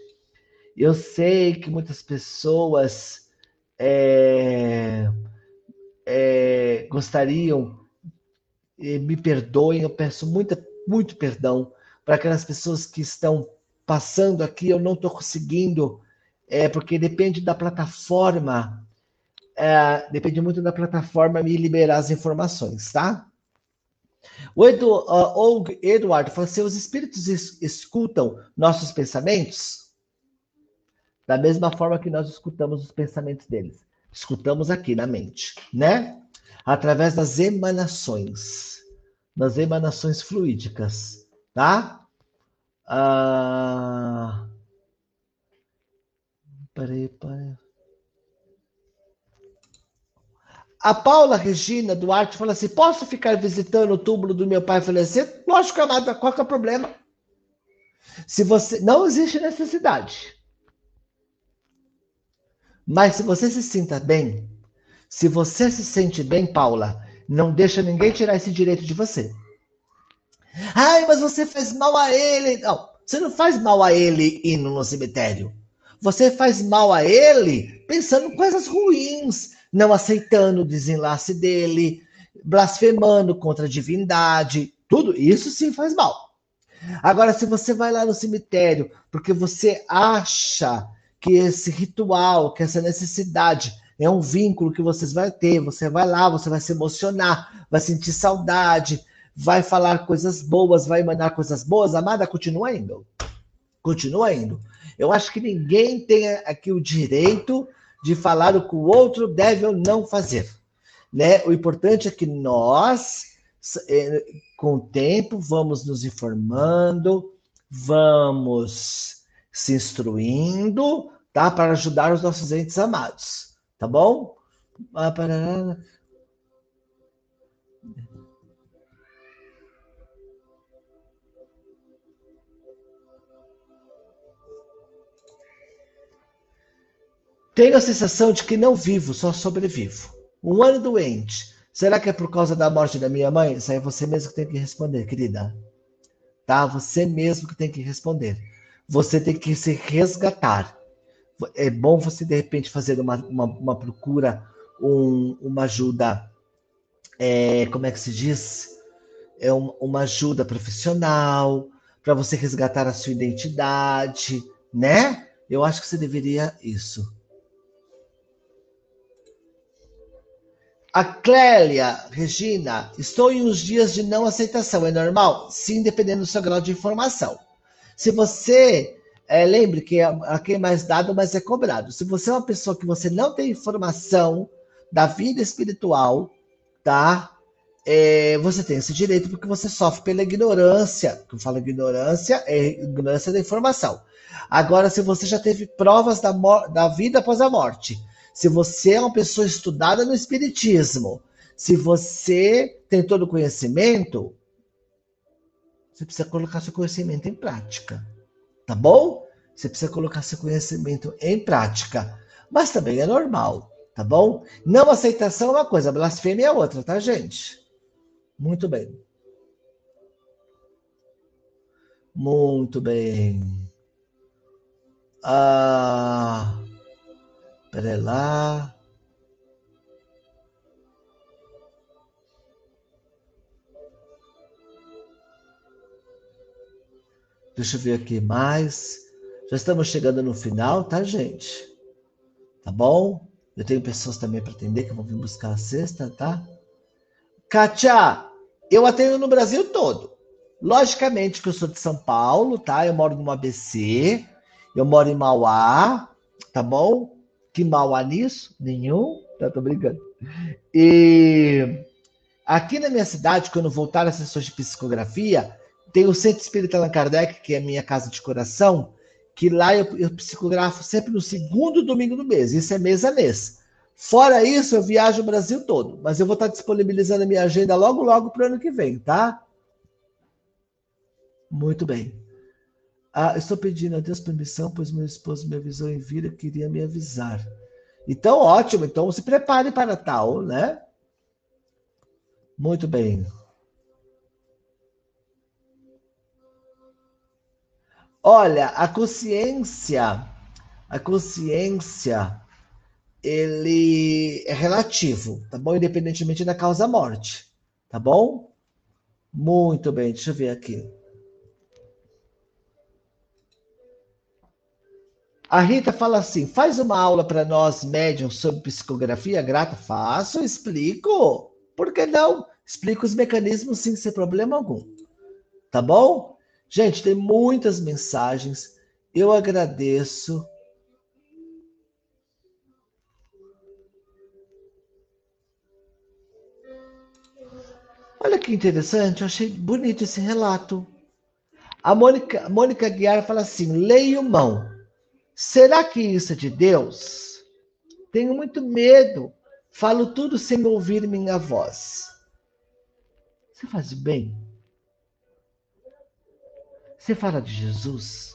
Eu sei que muitas pessoas é, é, gostariam, me perdoem, eu peço muita, muito perdão para aquelas pessoas que estão passando aqui, eu não estou conseguindo, é, porque depende da plataforma, é, depende muito da plataforma me liberar as informações, tá? O Edu, uh, Eduardo fala assim: os espíritos es escutam nossos pensamentos da mesma forma que nós escutamos os pensamentos deles. Escutamos aqui na mente, né? Através das emanações, das emanações fluídicas tá? Ah... Peraí, peraí. A Paula Regina Duarte fala assim: posso ficar visitando o túmulo do meu pai falecido? Lógico, amada, qual que é o problema? Se você. Não existe necessidade. Mas se você se sinta bem, se você se sente bem, Paula, não deixa ninguém tirar esse direito de você. Ai, mas você faz mal a ele. Não, você não faz mal a ele indo no cemitério. Você faz mal a ele pensando coisas ruins, não aceitando o desenlace dele, blasfemando contra a divindade. Tudo isso sim faz mal. Agora, se você vai lá no cemitério porque você acha que esse ritual, que essa necessidade é um vínculo que vocês vão ter, você vai lá, você vai se emocionar, vai sentir saudade, vai falar coisas boas, vai mandar coisas boas, amada, continua indo. Continua indo. Eu acho que ninguém tem aqui o direito de falar o que o outro deve ou não fazer. Né? O importante é que nós, é, com o tempo, vamos nos informando, vamos se instruindo, tá? Para ajudar os nossos entes amados, tá bom? Tenho a sensação de que não vivo, só sobrevivo. Um ano doente. Será que é por causa da morte da minha mãe? Isso aí é você mesmo que tem que responder, querida. Tá? Você mesmo que tem que responder. Você tem que se resgatar. É bom você, de repente, fazer uma, uma, uma procura, um, uma ajuda. É, como é que se diz? É um, uma ajuda profissional para você resgatar a sua identidade, né? Eu acho que você deveria isso. A Clélia, Regina, estou em uns dias de não aceitação. É normal? Sim, dependendo do seu grau de informação. Se você. É, lembre que a, a quem é mais dado, mais é cobrado. Se você é uma pessoa que você não tem informação da vida espiritual, tá? É, você tem esse direito porque você sofre pela ignorância. Que eu falo ignorância é ignorância da informação. Agora, se você já teve provas da, da vida após a morte, se você é uma pessoa estudada no Espiritismo, se você tem todo o conhecimento, você precisa colocar seu conhecimento em prática. Tá bom? Você precisa colocar seu conhecimento em prática. Mas também é normal, tá bom? Não aceitação é uma coisa, blasfêmia é outra, tá, gente? Muito bem. Muito bem. Ah. Lá. Deixa eu ver aqui mais. Já estamos chegando no final, tá, gente? Tá bom? Eu tenho pessoas também para atender que vão vir buscar a cesta, tá? Kátia, eu atendo no Brasil todo. Logicamente que eu sou de São Paulo, tá? Eu moro no ABC, eu moro em Mauá, tá bom? Que mal há nisso? Nenhum. Tá, tô brincando. E aqui na minha cidade, quando voltar às sessões de psicografia, tem o Centro Espírita Allan Kardec, que é minha casa de coração, que lá eu, eu psicografo sempre no segundo domingo do mês. Isso é mês a mês. Fora isso, eu viajo o Brasil todo, mas eu vou estar disponibilizando a minha agenda logo, logo para o ano que vem, tá? Muito bem. Ah, estou pedindo a Deus permissão, pois meu esposo me avisou em vida, queria me avisar. Então, ótimo. Então, se prepare para tal, né? Muito bem. Olha, a consciência, a consciência, ele é relativo, tá bom? Independentemente da causa morte, tá bom? Muito bem, deixa eu ver aqui. A Rita fala assim: faz uma aula para nós, médiums, sobre psicografia grata. Faço, explico. Por que não? Explico os mecanismos sim, sem problema algum. Tá bom? Gente, tem muitas mensagens. Eu agradeço. Olha que interessante, eu achei bonito esse relato. A Mônica, Mônica Guiar fala assim: leio mão. Será que isso é de Deus? Tenho muito medo. Falo tudo sem ouvir minha voz. Você faz bem? Você fala de Jesus?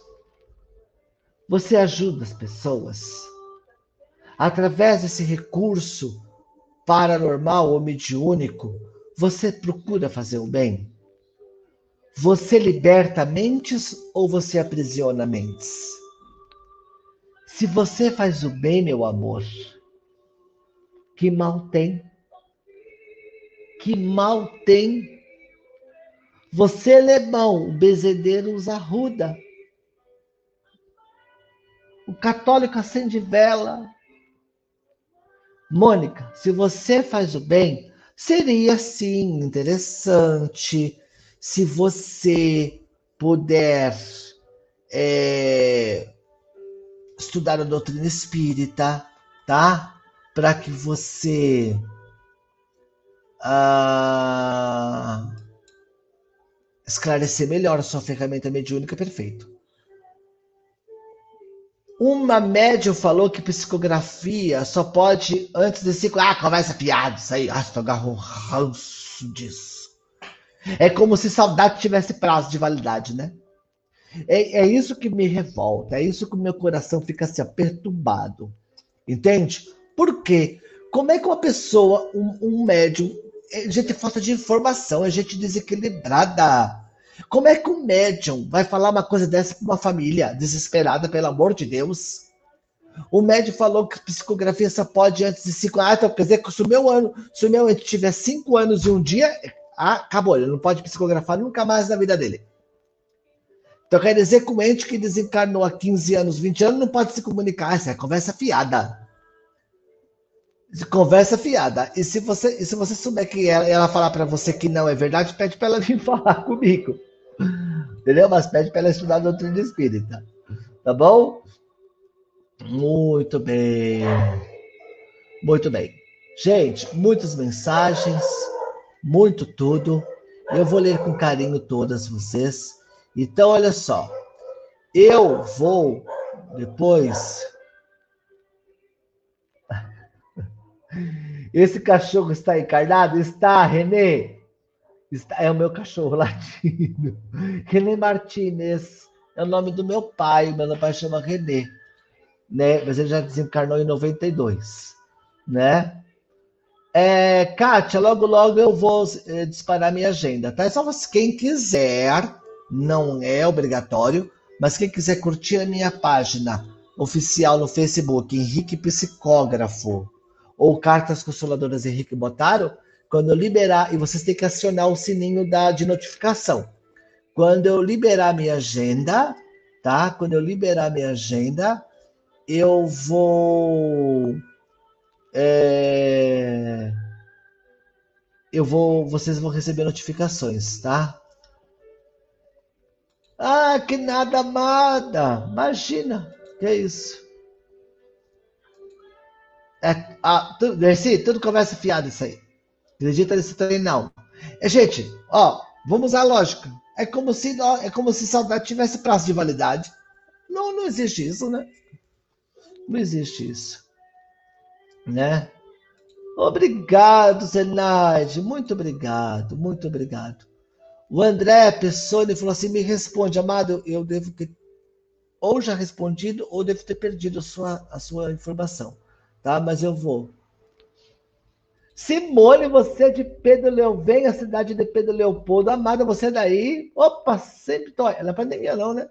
Você ajuda as pessoas? Através desse recurso paranormal ou mediúnico, você procura fazer o bem? Você liberta mentes ou você aprisiona mentes? Se você faz o bem, meu amor, que mal tem? Que mal tem? Você, alemão, o bezedeiro usa ruda. O católico acende vela. Mônica, se você faz o bem, seria sim interessante se você puder é, estudar a doutrina espírita, tá? Para que você ah, esclarecer melhor a sua ferramenta mediúnica, perfeito. Uma médium falou que psicografia só pode antes de ciclo. Ah, conversa piada, isso aí. Ah, estou agarrou ranço disso. É como se saudade tivesse prazo de validade, né? É, é isso que me revolta, é isso que o meu coração fica assim, perturbado. Entende? Por quê? Como é que uma pessoa, um, um médium, é gente falta de informação, é gente desequilibrada. Como é que um médium vai falar uma coisa dessa para uma família desesperada, pelo amor de Deus? O médium falou que psicografia só pode antes de cinco anos. Ah, então quer dizer que se o meu ano, se o meu tiver cinco anos e um dia, ah, acabou, ele não pode psicografar nunca mais na vida dele. Então quer dizer que o ente que desencarnou há 15 anos, 20 anos, não pode se comunicar. Essa é conversa fiada. Conversa fiada. E se você, e se você souber que ela, ela falar para você que não é verdade, pede para ela vir falar comigo. Entendeu? Mas pede para ela estudar a doutrina espírita. Tá bom? Muito bem. Muito bem. Gente, muitas mensagens, muito tudo. Eu vou ler com carinho todas vocês. Então, olha só. Eu vou depois Esse cachorro está encarnado? Está, Renê. Está, é o meu cachorro latindo. Renê Martinez. É o nome do meu pai. Meu pai chama Renê. Né? Mas ele já desencarnou em 92. Né? É, Kátia, logo, logo eu vou é, disparar minha agenda, tá? É só você, quem quiser, não é obrigatório, mas quem quiser curtir a minha página oficial no Facebook, Henrique Psicógrafo, ou Cartas Consoladoras Henrique Botaro, quando eu liberar, e vocês têm que acionar o sininho da, de notificação. Quando eu liberar minha agenda, tá? Quando eu liberar minha agenda, eu vou. É, eu vou. Vocês vão receber notificações, tá? Ah, que nada amada! Imagina, que é isso. É, ah, tudo, Dercy, tudo conversa fiada isso aí. Acredita nisso também não. É, gente, ó, vamos à lógica. É como se é como se saudade tivesse prazo de validade. Não, não existe isso, né? Não existe isso. Né? Obrigado, Zenaide. Muito obrigado, muito obrigado. O André Pessoni falou assim: me responde, amado, eu devo ter ou já respondido ou devo ter perdido a sua, a sua informação tá? Mas eu vou. Simone, você é de Pedro Leopoldo, vem a cidade de Pedro Leopoldo. Amada, você é daí? Opa, sempre tô. Não é pandemia, não, né?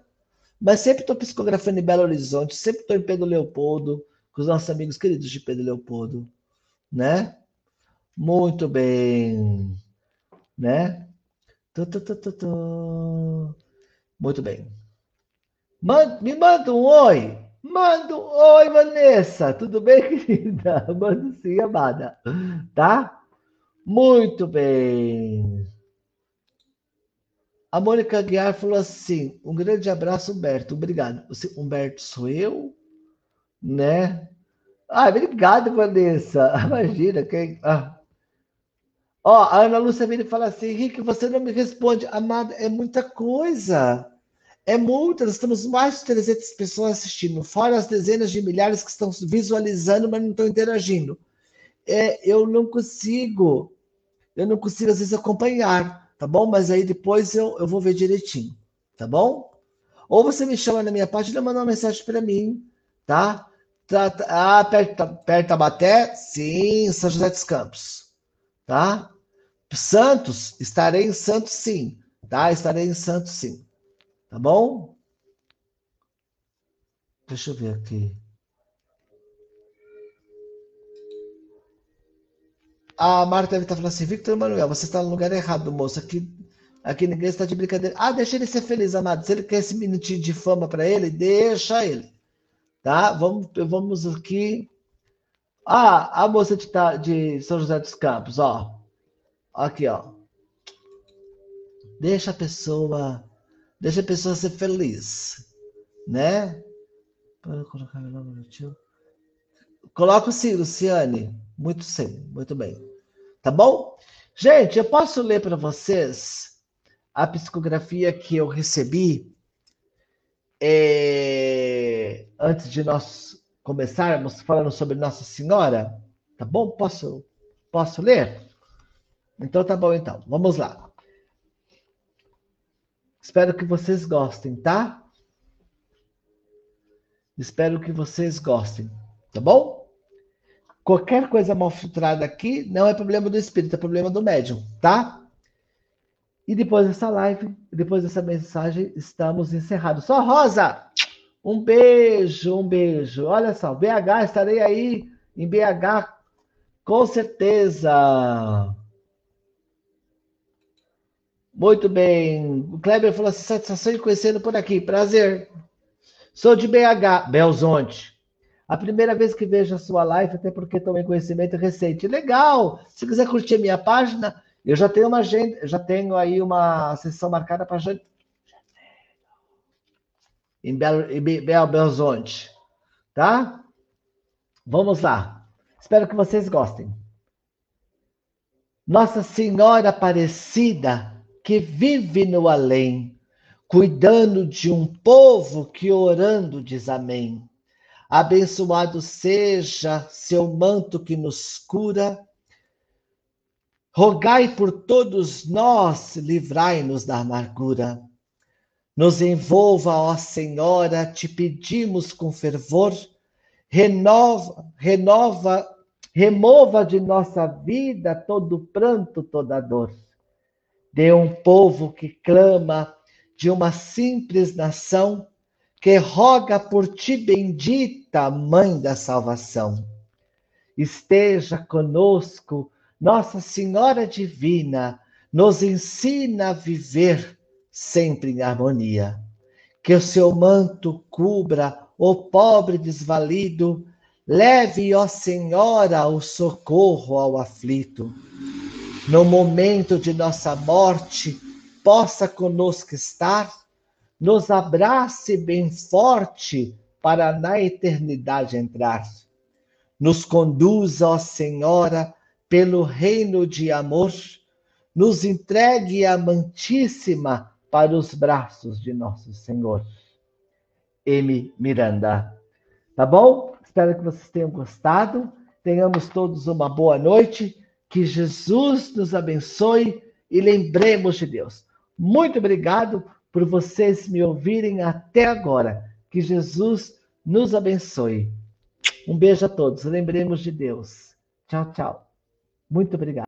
Mas sempre estou psicografando em Belo Horizonte, sempre estou em Pedro Leopoldo, com os nossos amigos queridos de Pedro Leopoldo, né? Muito bem, né? Tu, tu, tu, Muito bem. me manda um oi. Mando. Oi, Vanessa. Tudo bem, querida? Mando sim, amada. Tá? Muito bem. A Mônica Guiar falou assim: um grande abraço, Humberto. Obrigado. Você, Humberto, sou eu? Né? Ah, obrigado, Vanessa. Imagina quem. Ah. Ó, a Ana Lúcia e fala assim: Henrique, você não me responde. Amada, é muita coisa. É muitas, nós temos mais de 300 pessoas assistindo, fora as dezenas de milhares que estão visualizando, mas não estão interagindo. É, eu não consigo, eu não consigo às vezes acompanhar, tá bom? Mas aí depois eu, eu vou ver direitinho, tá bom? Ou você me chama na minha página manda uma mensagem para mim, tá? Trata, ah, perto, perto da Baté? Sim, São José dos Campos, tá? Santos, estarei em Santos sim, tá? Estarei em Santos sim. Tá bom? Deixa eu ver aqui. A Marta deve estar falando assim, Victor Manuel, você está no lugar errado, moço. Aqui, aqui ninguém está de brincadeira. Ah, deixa ele ser feliz, amado. Se ele quer esse minutinho de fama para ele, deixa ele. Tá? Vamos, vamos aqui. Ah, a moça de, de São José dos Campos, ó. Aqui, ó. Deixa a pessoa Deixa a pessoa ser feliz, né? Para colocar meu nome no tio. Coloca sim, Luciane. Muito sim, muito bem. Tá bom? Gente, eu posso ler para vocês a psicografia que eu recebi é, antes de nós começarmos falando sobre Nossa Senhora? Tá bom? Posso, posso ler? Então tá bom, então. Vamos lá. Espero que vocês gostem, tá? Espero que vocês gostem, tá bom? Qualquer coisa mal filtrada aqui não é problema do espírito, é problema do médium, tá? E depois dessa live, depois dessa mensagem, estamos encerrados. Só Rosa, um beijo, um beijo. Olha só, BH, estarei aí em BH com certeza. Muito bem. O Kleber falou assim: satisfação de conhecê-lo por aqui. Prazer. Sou de BH, Belzonte. A primeira vez que vejo a sua live, até porque tomei conhecimento recente. Legal! Se quiser curtir minha página, eu já tenho uma agenda, já tenho aí uma sessão marcada para. Em Belo, em Belo Belzonte. Tá? Vamos lá. Espero que vocês gostem. Nossa Senhora Aparecida que vive no além, cuidando de um povo que orando diz amém. Abençoado seja seu manto que nos cura. Rogai por todos nós, livrai-nos da amargura. Nos envolva, ó Senhora, te pedimos com fervor, renova, renova, remova de nossa vida todo pranto, toda dor de um povo que clama, de uma simples nação que roga por ti, bendita Mãe da Salvação. Esteja conosco, Nossa Senhora Divina, nos ensina a viver sempre em harmonia. Que o seu manto cubra o pobre desvalido, leve, ó Senhora, o socorro ao aflito no momento de nossa morte, possa conosco estar, nos abrace bem forte para na eternidade entrar. Nos conduza, ó Senhora, pelo reino de amor, nos entregue amantíssima para os braços de nosso Senhor. M. Miranda. Tá bom? Espero que vocês tenham gostado. Tenhamos todos uma boa noite. Que Jesus nos abençoe e lembremos de Deus. Muito obrigado por vocês me ouvirem até agora. Que Jesus nos abençoe. Um beijo a todos. Lembremos de Deus. Tchau, tchau. Muito obrigado.